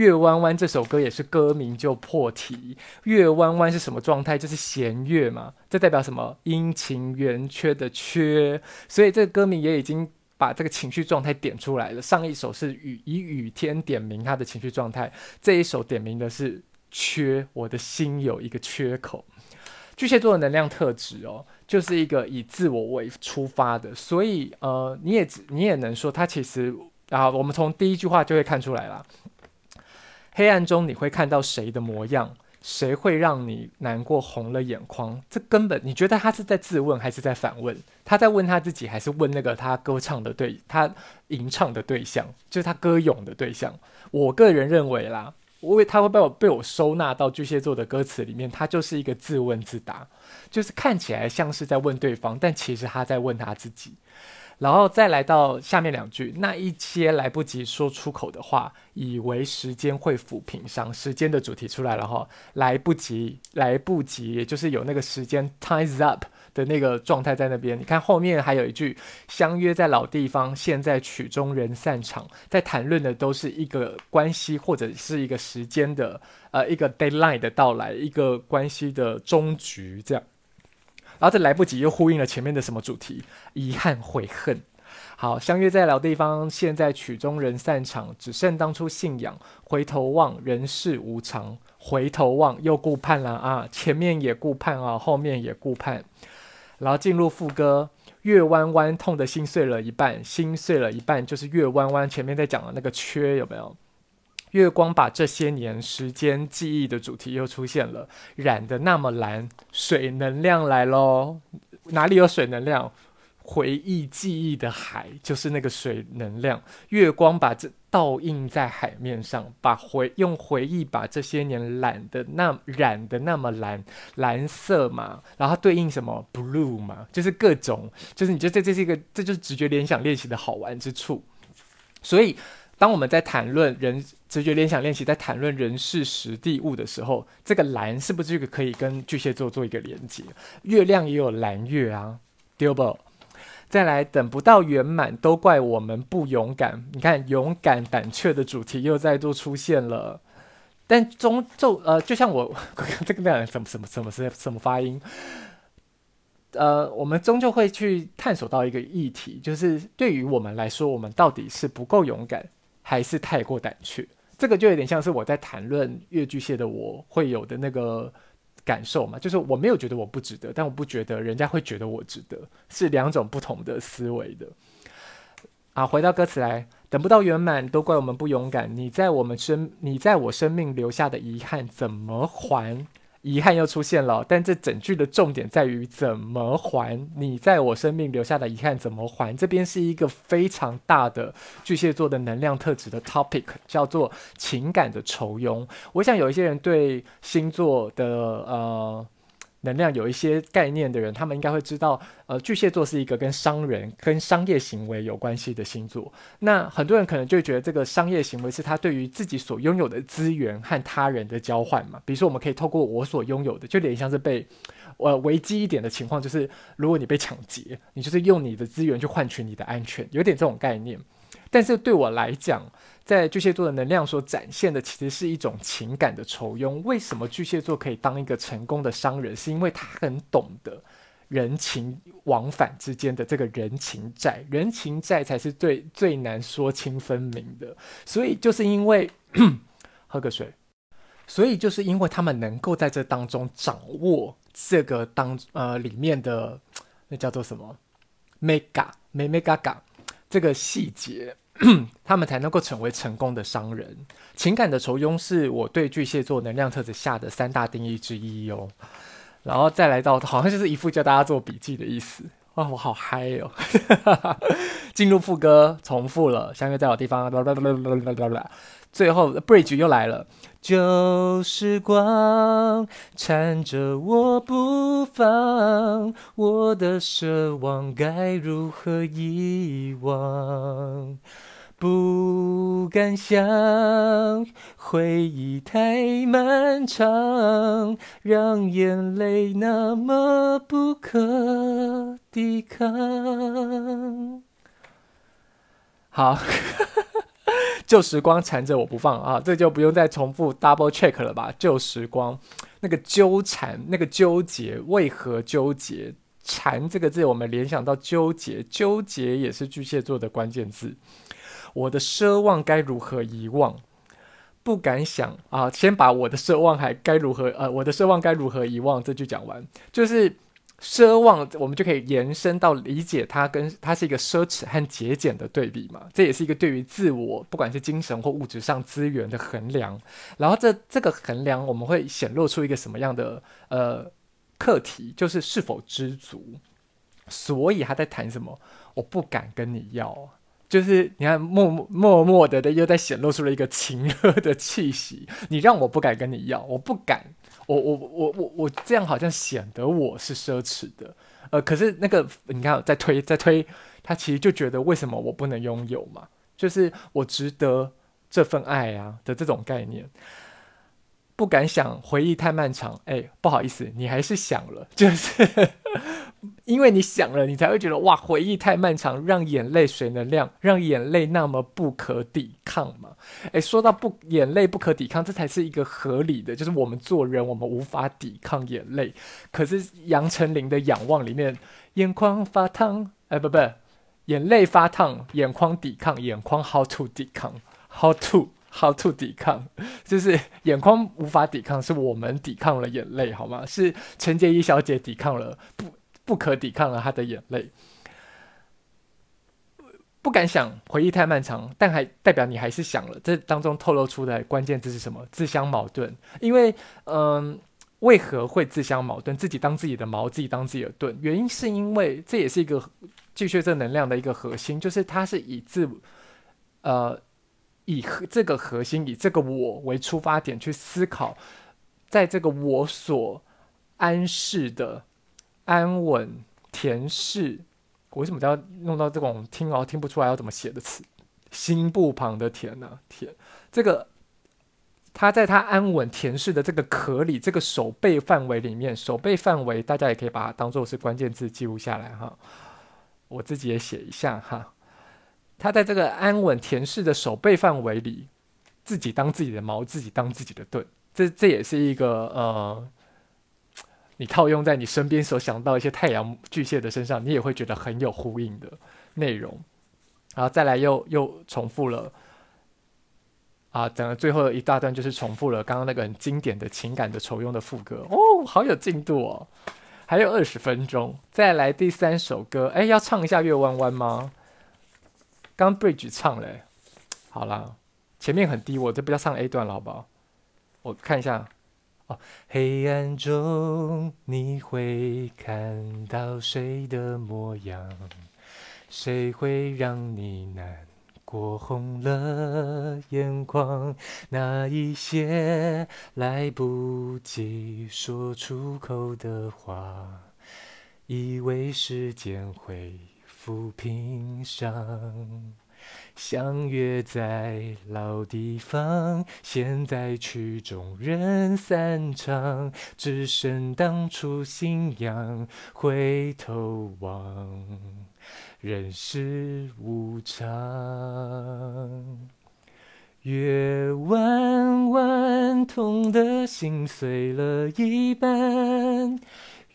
月弯弯这首歌也是歌名就破题，月弯弯是什么状态？就是弦月嘛，这代表什么？阴晴圆缺的缺，所以这个歌名也已经把这个情绪状态点出来了。上一首是雨，以雨天点明他的情绪状态，这一首点明的是缺，我的心有一个缺口。巨蟹座的能量特质哦，就是一个以自我为出发的，所以呃，你也你也能说他其实啊，我们从第一句话就会看出来了。黑暗中你会看到谁的模样？谁会让你难过红了眼眶？这根本你觉得他是在自问还是在反问？他在问他自己，还是问那个他歌唱的对他吟唱的对象，就是他歌咏的对象？我个人认为啦，因为他会被我被我收纳到巨蟹座的歌词里面，他就是一个自问自答，就是看起来像是在问对方，但其实他在问他自己。然后再来到下面两句，那一些来不及说出口的话，以为时间会抚平伤。时间的主题出来了哈，来不及，来不及，也就是有那个时间 ties up 的那个状态在那边。你看后面还有一句，相约在老地方，现在曲终人散场，在谈论的都是一个关系或者是一个时间的呃一个 deadline 的到来，一个关系的终局这样。然后这来不及又呼应了前面的什么主题？遗憾、悔恨。好，相约在老地方，现在曲终人散场，只剩当初信仰。回头望，人世无常。回头望，又顾盼了啊！前面也顾盼啊，后面也顾盼。然后进入副歌，月弯弯，痛的心碎了一半，心碎了一半，就是月弯弯。前面在讲的那个缺有没有？月光把这些年时间记忆的主题又出现了，染得那么蓝，水能量来喽！哪里有水能量？回忆记忆的海，就是那个水能量。月光把这倒映在海面上，把回用回忆把这些年染的那染的那么蓝蓝色嘛，然后对应什么 blue 嘛，就是各种，就是你觉得这这是一个，这就是直觉联想练习的好玩之处。所以，当我们在谈论人直觉联想练习，在谈论人事时地物的时候，这个蓝是不是这个可以跟巨蟹座做一个连接？月亮也有蓝月啊，对不？再来，等不到圆满，都怪我们不勇敢。你看，勇敢胆怯的主题又再度出现了。但终就呃，就像我 这个那样，什么什么什么什么什么发音？呃，我们终究会去探索到一个议题，就是对于我们来说，我们到底是不够勇敢，还是太过胆怯？这个就有点像是我在谈论月巨蟹的我会有的那个。感受嘛，就是我没有觉得我不值得，但我不觉得人家会觉得我值得，是两种不同的思维的。啊，回到歌词来，等不到圆满，都怪我们不勇敢。你在我们生，你在我生命留下的遗憾，怎么还？遗憾又出现了，但这整句的重点在于怎么还？你在我生命留下的遗憾怎么还？这边是一个非常大的巨蟹座的能量特质的 topic，叫做情感的愁庸。我想有一些人对星座的呃。能量有一些概念的人，他们应该会知道，呃，巨蟹座是一个跟商人、跟商业行为有关系的星座。那很多人可能就觉得，这个商业行为是他对于自己所拥有的资源和他人的交换嘛。比如说，我们可以透过我所拥有的，就有点像是被，呃，危机一点的情况，就是如果你被抢劫，你就是用你的资源去换取你的安全，有点这种概念。但是对我来讲，在巨蟹座的能量所展现的，其实是一种情感的愁拥。为什么巨蟹座可以当一个成功的商人？是因为他很懂得人情往返之间的这个人情债，人情债才是最最难说清分明的。所以就是因为喝个水，所以就是因为他们能够在这当中掌握这个当呃里面的那叫做什么 mega mega ga 这个细节。他们才能够成为成功的商人。情感的酬庸是我对巨蟹座能量特质下的三大定义之一哦。然后再来到，好像就是一副叫大家做笔记的意思。哇，我好嗨哦！进入副歌，重复了，相约在好地方。最后 bridge 又来了。旧时光缠着我不放，我的奢望该如何遗忘？不敢想，回忆太漫长，让眼泪那么不可抵抗。好。旧时光缠着我不放啊，这就不用再重复 double check 了吧？旧时光，那个纠缠，那个纠结，为何纠结？缠这个字，我们联想到纠结，纠结也是巨蟹座的关键字。我的奢望该如何遗忘？不敢想啊，先把我的奢望还该如何？呃，我的奢望该如何遗忘？这句讲完，就是。奢望，我们就可以延伸到理解它，跟它是一个奢侈和节俭的对比嘛。这也是一个对于自我，不管是精神或物质上资源的衡量。然后这这个衡量，我们会显露出一个什么样的呃课题，就是是否知足。所以他在谈什么？我不敢跟你要，就是你看默默默默的的又在显露出了一个情热的气息。你让我不敢跟你要，我不敢。我我我我我这样好像显得我是奢侈的，呃，可是那个你看，在推在推，他其实就觉得为什么我不能拥有嘛？就是我值得这份爱啊的这种概念。不敢想，回忆太漫长。哎，不好意思，你还是想了，就是因为你想了，你才会觉得哇，回忆太漫长，让眼泪水能量，让眼泪那么不可抵抗嘛。哎，说到不眼泪不可抵抗，这才是一个合理的，就是我们做人，我们无法抵抗眼泪。可是杨丞琳的《仰望》里面，眼眶发烫，哎，不不，眼泪发烫，眼眶抵抗，眼眶 how to 抵抗，how to。How to 抵抗，就是眼眶无法抵抗，是我们抵抗了眼泪，好吗？是陈洁仪小姐抵抗了，不不可抵抗了她的眼泪。不敢想，回忆太漫长，但还代表你还是想了。这当中透露出的关键字是什么？自相矛盾。因为，嗯，为何会自相矛盾？自己当自己的矛，自己当自己的盾。原因是因为这也是一个巨蟹座能量的一个核心，就是它是以自呃以这个核心以这个我为出发点去思考，在这个我所安适的安稳恬适，我为什么要弄到这种听哦听不出来要怎么写的词？心部旁的恬呢？恬这个。他在他安稳恬适的这个壳里，这个手背范围里面，手背范围大家也可以把它当做是关键字记录下来哈。我自己也写一下哈。他在这个安稳恬适的守备范围里，自己当自己的矛，自己当自己的盾。这这也是一个呃，你套用在你身边所想到一些太阳巨蟹的身上，你也会觉得很有呼应的内容。然后再来又又重复了。啊，整个最后一大段就是重复了刚刚那个很经典的情感的酬庸的副歌哦，好有进度哦，还有二十分钟，再来第三首歌，哎，要唱一下月弯弯吗？刚 bridge 唱嘞，好啦，前面很低，我这不要唱 A 段了，好不好？我看一下，哦，黑暗中你会看到谁的模样？谁会让你难？过红了眼眶，那一些来不及说出口的话，以为时间会抚平伤。相约在老地方，现在曲终人散场，只剩当初信仰，回头望。人世无常，月弯弯，痛的心碎了一半。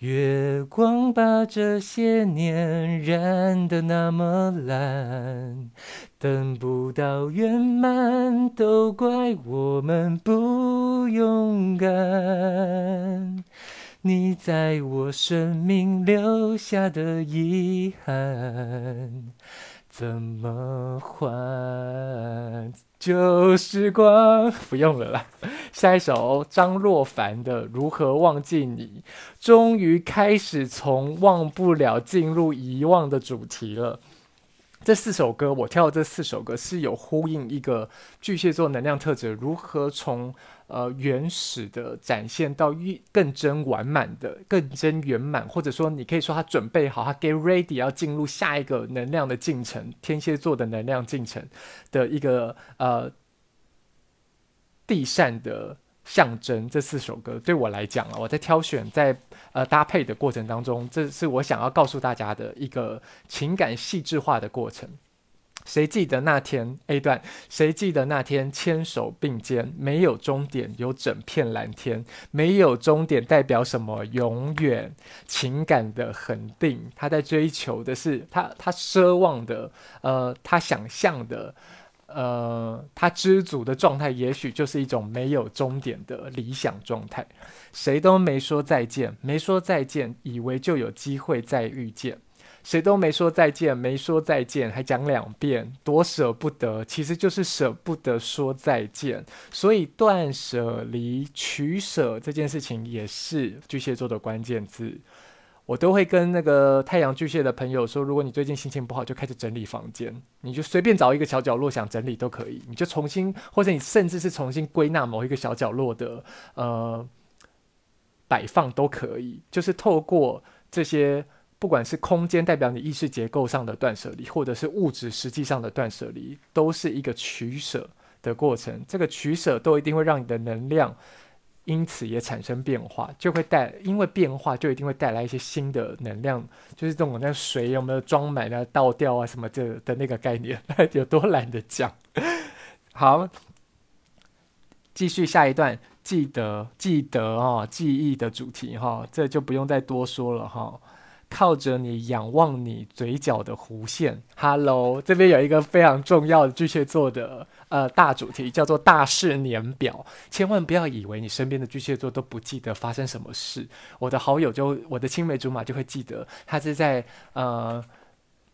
月光把这些年染得那么蓝，等不到圆满，都怪我们不勇敢。你在我生命留下的遗憾，怎么还？旧时光不用了啦。下一首张若凡的《如何忘记你》，终于开始从忘不了进入遗忘的主题了。这四首歌我跳的这四首歌是有呼应一个巨蟹座能量特质，如何从。呃，原始的展现到更真完满的、更真圆满，或者说，你可以说他准备好，他 get ready 要进入下一个能量的进程，天蝎座的能量进程的一个呃递嬗的象征。这四首歌对我来讲啊，我在挑选在呃搭配的过程当中，这是我想要告诉大家的一个情感细致化的过程。谁记得那天 A 段？谁记得那天牵手并肩，没有终点，有整片蓝天。没有终点代表什么？永远情感的恒定。他在追求的是他他奢望的，呃，他想象的，呃，他知足的状态，也许就是一种没有终点的理想状态。谁都没说再见，没说再见，以为就有机会再遇见。谁都没说再见，没说再见，还讲两遍，多舍不得，其实就是舍不得说再见。所以断舍离、取舍这件事情也是巨蟹座的关键字。我都会跟那个太阳巨蟹的朋友说，如果你最近心情不好，就开始整理房间，你就随便找一个小角落想整理都可以，你就重新，或者你甚至是重新归纳某一个小角落的呃摆放都可以，就是透过这些。不管是空间代表你意识结构上的断舍离，或者是物质实际上的断舍离，都是一个取舍的过程。这个取舍都一定会让你的能量因此也产生变化，就会带，因为变化就一定会带来一些新的能量，就是这种那水有没有装满啊倒掉啊什么这的那个概念，有多懒得讲。好，继续下一段，记得记得哦，记忆的主题哈、这就不用再多说了哈。靠着你，仰望你嘴角的弧线。Hello，这边有一个非常重要的巨蟹座的呃大主题，叫做大事年表。千万不要以为你身边的巨蟹座都不记得发生什么事。我的好友就我的青梅竹马就会记得，他是在呃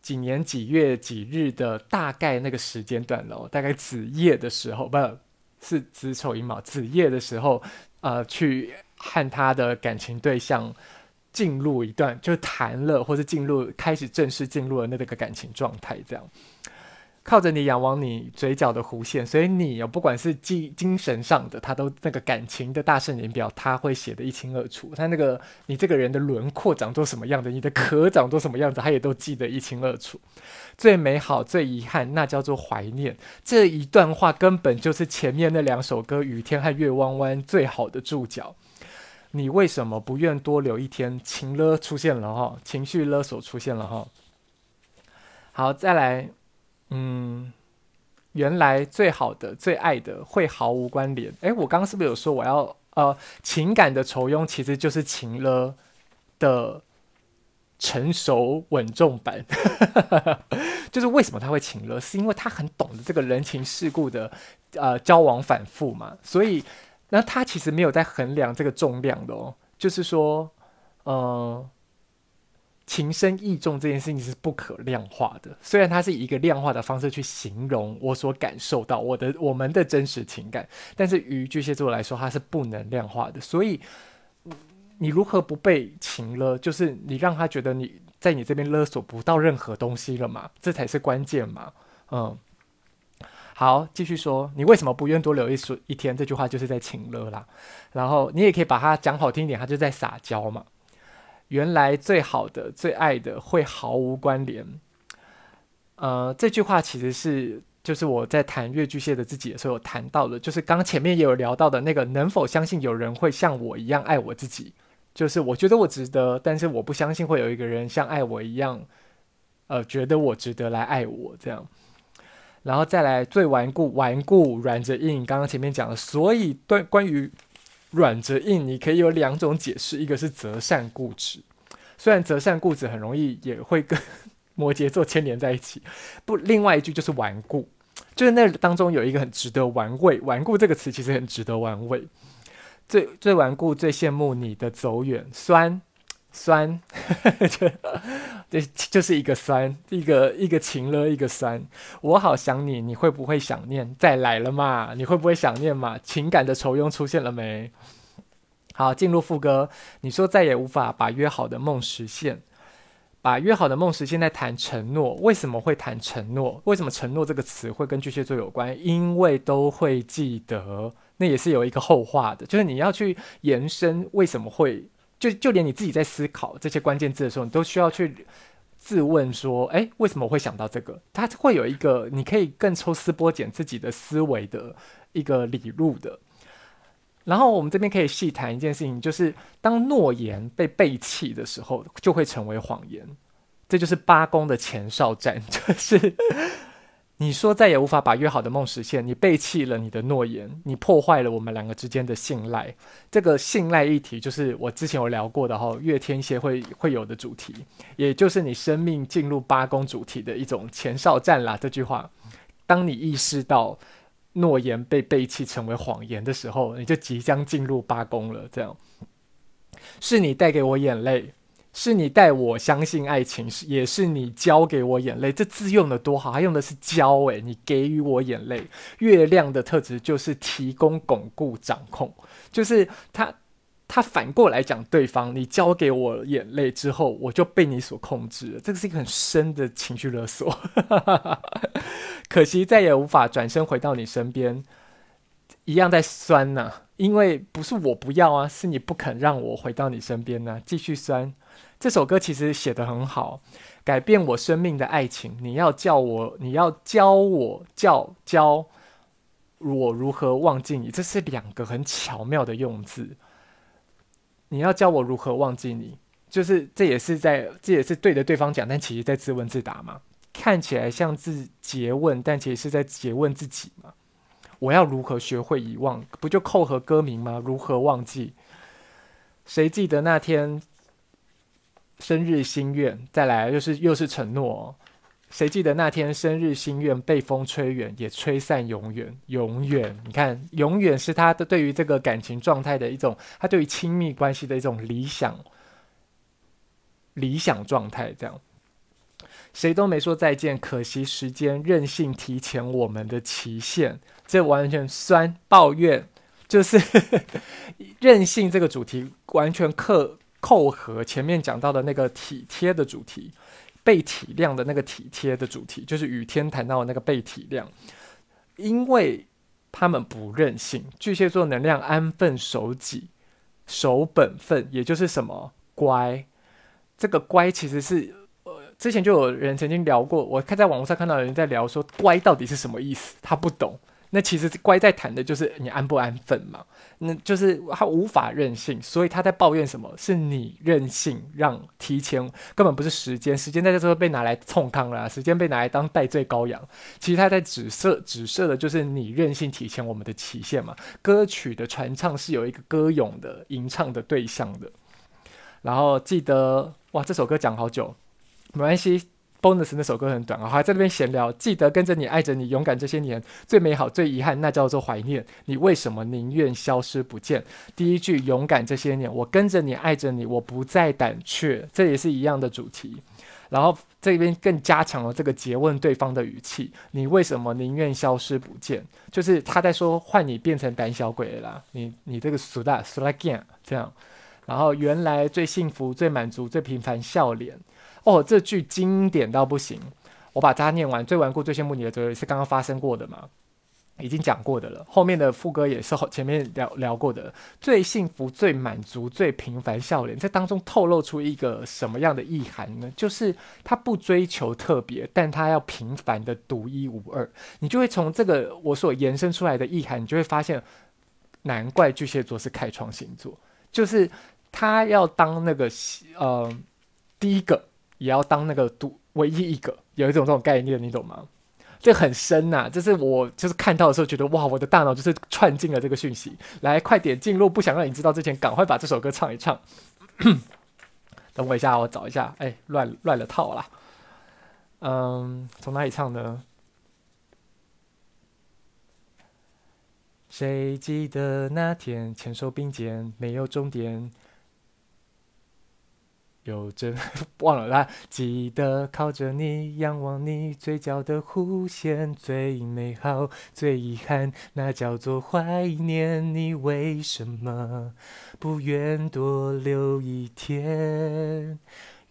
几年几月几日的大概那个时间段喽，大概子夜的时候，不是子丑寅卯子夜的时候，呃去。和他的感情对象进入一段，就谈了，或是进入开始正式进入了那个感情状态，这样。靠着你仰望你嘴角的弧线，所以你有不管是精精神上的，他都那个感情的大圣人表，他会写得一清二楚。他那个你这个人的轮廓长做什么样子，你的壳长做什么样子，他也都记得一清二楚。最美好、最遗憾，那叫做怀念。这一段话根本就是前面那两首歌《雨天》和《月弯弯》最好的注脚。你为什么不愿多留一天？情勒出现了哈，情绪勒索出现了哈。好，再来。嗯，原来最好的、最爱的会毫无关联。诶，我刚刚是不是有说我要呃情感的酬庸其实就是情勒的成熟稳重版？就是为什么他会情勒？是因为他很懂得这个人情世故的呃交往反复嘛。所以那他其实没有在衡量这个重量的哦，就是说，呃。情深意重这件事情是不可量化的，虽然它是以一个量化的方式去形容我所感受到我的我们的真实情感，但是于巨蟹座来说，它是不能量化的。所以，你如何不被情勒？就是你让他觉得你在你这边勒索不到任何东西了嘛？这才是关键嘛。嗯，好，继续说，你为什么不愿多留一说一天？这句话就是在情勒啦。然后你也可以把它讲好听一点，它就在撒娇嘛。原来最好的、最爱的会毫无关联。呃，这句话其实是就是我在谈越巨蟹的自己的时候谈到的，就是刚前面也有聊到的那个，能否相信有人会像我一样爱我自己？就是我觉得我值得，但是我不相信会有一个人像爱我一样，呃，觉得我值得来爱我这样。然后再来最顽固、顽固软着硬，刚刚前面讲的，所以对关于。软着硬，你可以有两种解释，一个是择善固执，虽然择善固执很容易也会跟摩羯座牵连在一起。不，另外一句就是顽固，就是那当中有一个很值得玩味。顽固这个词其实很值得玩味。最最顽固，最羡慕你的走远，酸酸，就这就是一个酸，一个一个情了，一个酸。我好想你，你会不会想念？再来了嘛？你会不会想念嘛？情感的愁拥出现了没？好，进入副歌。你说再也无法把约好的梦实现，把约好的梦实现在谈承诺。为什么会谈承诺？为什么承诺这个词会跟巨蟹座有关？因为都会记得，那也是有一个后话的，就是你要去延伸为什么会。就就连你自己在思考这些关键字的时候，你都需要去自问说：哎，为什么我会想到这个？它会有一个你可以更抽丝剥茧自己的思维的一个理路的。然后我们这边可以细谈一件事情，就是当诺言被背弃的时候，就会成为谎言。这就是八宫的前哨战，就是。你说再也无法把约好的梦实现，你背弃了你的诺言，你破坏了我们两个之间的信赖。这个信赖议题就是我之前有聊过的哈，月天蝎会会有的主题，也就是你生命进入八宫主题的一种前哨战啦。这句话，当你意识到诺言被背弃成为谎言的时候，你就即将进入八宫了。这样，是你带给我眼泪。是你带我相信爱情，是也是你教给我眼泪。这字用的多好，他用的是教诶，你给予我眼泪。月亮的特质就是提供、巩固、掌控，就是他他反过来讲对方，你交给我眼泪之后，我就被你所控制了。这个是一个很深的情绪勒索，可惜再也无法转身回到你身边，一样在酸呐、因为不是我不要啊，是你不肯让我回到你身边呢、继续酸。这首歌其实写得很好，改变我生命的爱情，你要叫我，你要教我，教教我如何忘记你，这是两个很巧妙的用字。你要教我如何忘记你，就是这也是在，这也是对着对方讲，但其实在自问自答嘛。看起来像自詰问，但其实是在诘问自己嘛。我要如何学会遗忘？不就扣合歌名吗？如何忘记？谁记得那天？生日心愿，再来又是又是承诺哦。谁记得那天生日心愿被风吹远，也吹散永远，永远。你看，永远是他的对于这个感情状态的一种，他对于亲密关系的一种理想理想状态。这样，谁都没说再见，可惜时间任性提前我们的期限。这完全酸抱怨。就是 任性这个主题完全扣扣合前面讲到的那个体贴的主题，被体谅的那个体贴的主题，就是雨天谈到的那个被体谅，因为他们不任性，巨蟹座能量安分守己，守本分，也就是什么乖。这个乖其实是呃，之前就有人曾经聊过，我看在网络上看到有人在聊说乖到底是什么意思，他不懂。那其实乖在谈的就是你安不安分嘛，那就是他无法任性，所以他在抱怨什么？是你任性，让提前根本不是时间，时间在这时候被拿来冲康了，时间被拿来当代罪羔羊。其实他在指涉指涉的就是你任性提前我们的期限嘛。歌曲的传唱是有一个歌咏的吟唱的对象的，然后记得哇，这首歌讲好久，没关系。Bonus 那首歌很短啊，还在那边闲聊。记得跟着你，爱着你，勇敢这些年，最美好，最遗憾，那叫做怀念。你为什么宁愿消失不见？第一句，勇敢这些年，我跟着你，爱着你，我不再胆怯。这也是一样的主题。然后这边更加强了这个诘问对方的语气。你为什么宁愿消失不见？就是他在说，换你变成胆小鬼了啦。你你这个苏大苏拉干这样。然后原来最幸福、最满足、最平凡笑脸。哦，这句经典到不行，我把它念完。最顽固、最羡慕你的，这是刚刚发生过的嘛？已经讲过的了。后面的副歌也是前面聊聊过的。最幸福、最满足、最平凡笑脸，这当中透露出一个什么样的意涵呢？就是他不追求特别，但他要平凡的独一无二。你就会从这个我所延伸出来的意涵，你就会发现，难怪巨蟹座是开创星座，就是他要当那个呃第一个。也要当那个独唯一一个，有一种这种概念，你懂吗？这很深呐、啊，这是我就是看到的时候觉得哇，我的大脑就是串进了这个讯息。来，快点进入，不想让你知道之前，赶快把这首歌唱一唱。等我一下，我找一下。哎，乱乱了套啦。嗯，从哪里唱呢？谁记得那天牵手并肩，没有终点？有真 忘了啦，记得靠着你，仰望你嘴角的弧线，最美好，最遗憾，那叫做怀念。你为什么不愿多留一天？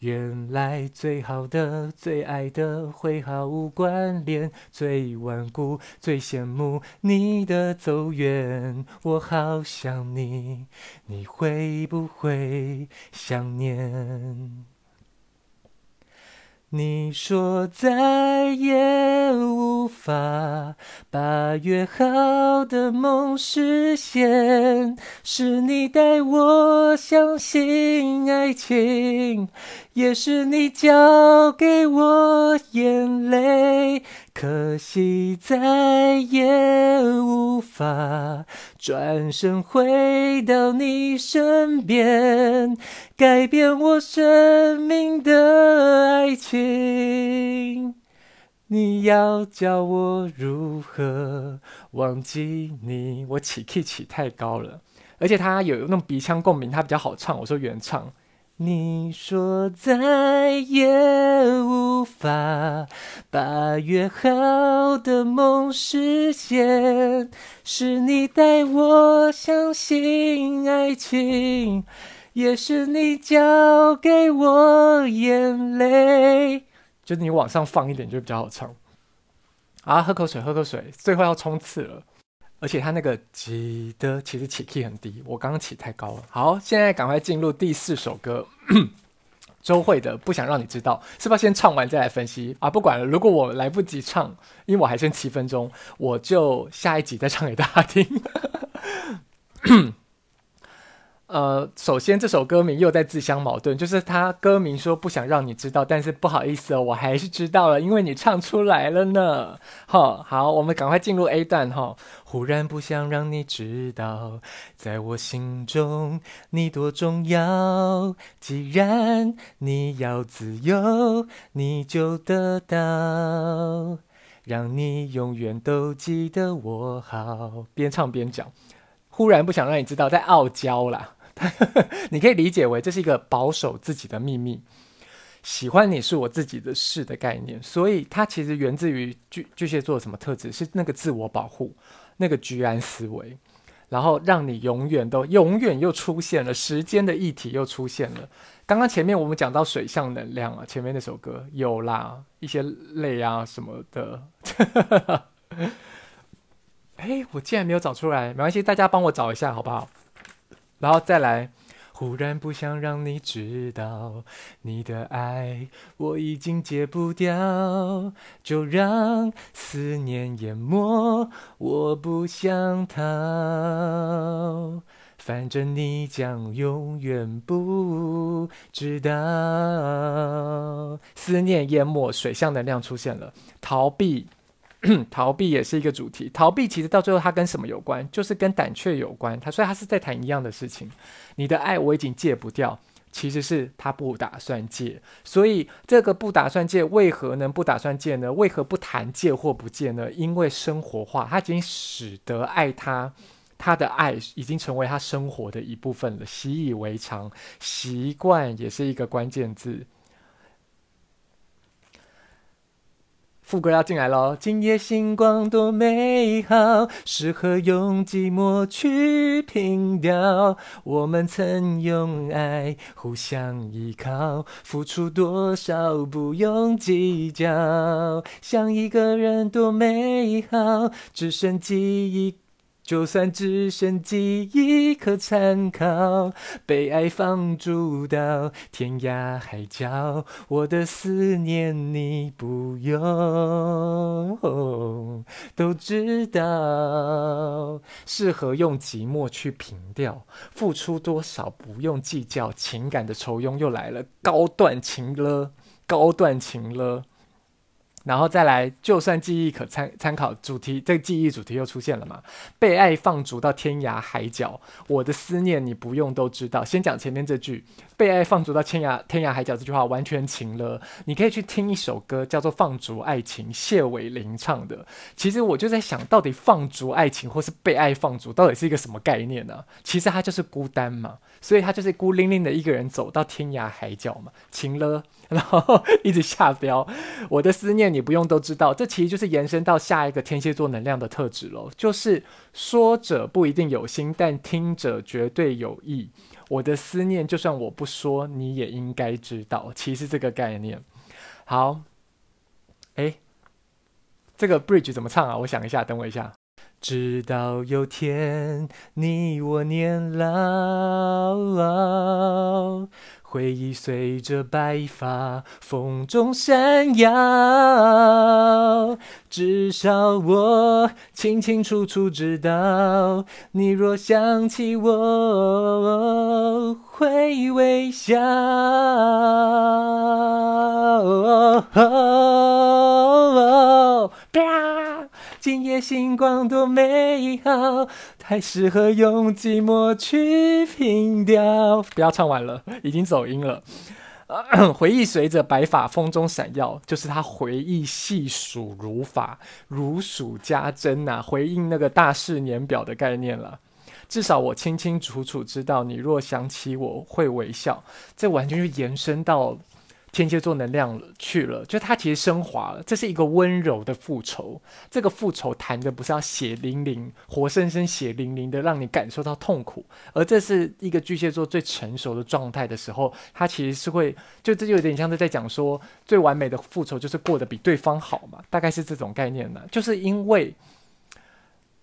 原来最好的、最爱的会毫无关联，最顽固、最羡慕你的走远。我好想你，你会不会想念？你说再也无法把约好的梦实现，是你带我相信爱情，也是你教给我眼泪。可惜再也无法转身回到你身边，改变我生命的爱情。你要教我如何忘记你？我起 key 起太高了，而且他有那种鼻腔共鸣，他比较好唱。我说原唱。你说再也无法把约好的梦实现，是你带我相信爱情，也是你教给我眼泪。就你往上放一点就比较好唱。啊，喝口水，喝口水，最后要冲刺了。而且他那个起的其实起 key 很低，我刚刚起太高了。好，现在赶快进入第四首歌，周慧的《不想让你知道》，是不是先唱完再来分析啊？不管了，如果我来不及唱，因为我还剩七分钟，我就下一集再唱给大家听。呃，首先这首歌名又在自相矛盾，就是他歌名说不想让你知道，但是不好意思哦，我还是知道了，因为你唱出来了呢。好，好，我们赶快进入 A 段哈。忽然不想让你知道，在我心中你多重要。既然你要自由，你就得到，让你永远都记得我好。边唱边讲，忽然不想让你知道，在傲娇啦。你可以理解为这是一个保守自己的秘密，喜欢你是我自己的事的概念，所以它其实源自于巨巨蟹座什么特质？是那个自我保护，那个居安思危。然后让你永远都永远又出现了时间的议题又出现了。刚刚前面我们讲到水象能量啊，前面那首歌有啦，一些泪啊什么的。哎，我竟然没有找出来，没关系，大家帮我找一下好不好？然后再来。忽然不想让你知道，你的爱我已经戒不掉，就让思念淹没，我不想逃，反正你将永远不知道。思念淹没，水象能量出现了，逃避。逃避也是一个主题，逃避其实到最后它跟什么有关？就是跟胆怯有关。他所以他是在谈一样的事情。你的爱我已经戒不掉，其实是他不打算戒。所以这个不打算戒，为何能不打算戒呢？为何不谈戒或不戒呢？因为生活化，他已经使得爱他，他的爱已经成为他生活的一部分了，习以为常，习惯也是一个关键字。副歌要进来喽！今夜星光多美好，适合用寂寞去凭吊。我们曾用爱互相依靠，付出多少不用计较。想一个人多美好，只剩记忆。就算只剩记忆可参考，被爱放逐到天涯海角，我的思念你不用都知道。适合用寂寞去凭吊，付出多少不用计较，情感的酬庸又来了，高段情了，高段情了。然后再来，就算记忆可参参考，主题这个记忆主题又出现了嘛？被爱放逐到天涯海角，我的思念你不用都知道。先讲前面这句，被爱放逐到天涯天涯海角这句话完全情了。你可以去听一首歌，叫做《放逐爱情》，谢伟林唱的。其实我就在想，到底放逐爱情或是被爱放逐，到底是一个什么概念呢？其实它就是孤单嘛，所以他就是孤零零的一个人走到天涯海角嘛，情了。然后 一直下标，我的思念你不用都知道，这其实就是延伸到下一个天蝎座能量的特质喽，就是说者不一定有心，但听者绝对有意。我的思念就算我不说，你也应该知道，其实这个概念。好，哎，这个 bridge 怎么唱啊？我想一下，等我一下。直到有天你我年老。回忆随着白发风中闪耀，至少我清清楚楚知道，你若想起我会微笑。今夜星光多美好，太适合用寂寞去凭吊。不要唱完了，已经走音了。回忆随着白发风中闪耀，就是他回忆细数如发，如数家珍呐、回应那个大事年表的概念了。至少我清清楚楚知道，你若想起我会微笑。这完全就延伸到。天蝎座能量去了，就它其实升华了。这是一个温柔的复仇，这个复仇谈的不是要血淋淋、活生生血淋淋的让你感受到痛苦，而这是一个巨蟹座最成熟的状态的时候，他其实是会，就这就有点像是在讲说，最完美的复仇就是过得比对方好嘛，大概是这种概念呢。就是因为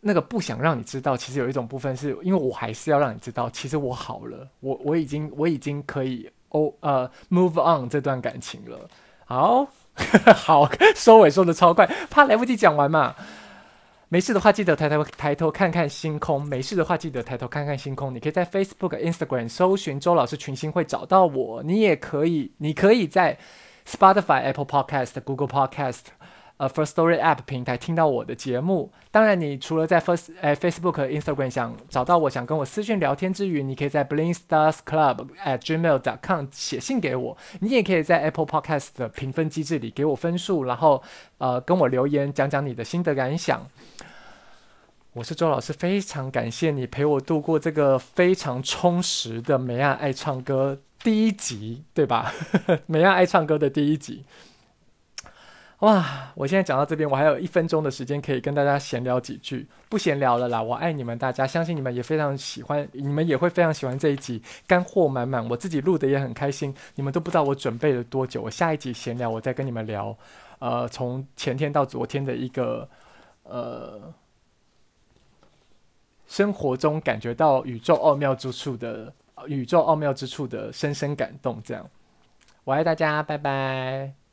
那个不想让你知道，其实有一种部分是因为我还是要让你知道，其实我好了，我我已经我已经可以。哦，呃，move on 这段感情了，好，好，收尾收的超快，怕来不及讲完嘛。没事的话，记得抬头抬头看看星空。没事的话，记得抬头看看星空。你可以在 Facebook、Instagram 搜寻周老师群星会找到我。你也可以，你可以在 Spotify、Apple Podcast、Google Podcast。呃，First Story App 平台听到我的节目，当然，你除了在 First 呃 Facebook、Instagram 想找到我，想跟我私讯聊天之余，你可以在 Bling Stars Club at gmail.com 写信给我。你也可以在 Apple Podcast 的评分机制里给我分数，然后呃跟我留言，讲讲你的心得感想。我是周老师，非常感谢你陪我度过这个非常充实的美亚爱唱歌第一集，对吧？美亚爱唱歌的第一集。哇！我现在讲到这边，我还有一分钟的时间可以跟大家闲聊几句，不闲聊了啦。我爱你们大家，相信你们也非常喜欢，你们也会非常喜欢这一集，干货满满。我自己录的也很开心，你们都不知道我准备了多久。我下一集闲聊，我再跟你们聊，呃，从前天到昨天的一个呃生活中感觉到宇宙奥妙之处的宇宙奥妙之处的深深感动。这样，我爱大家，拜拜。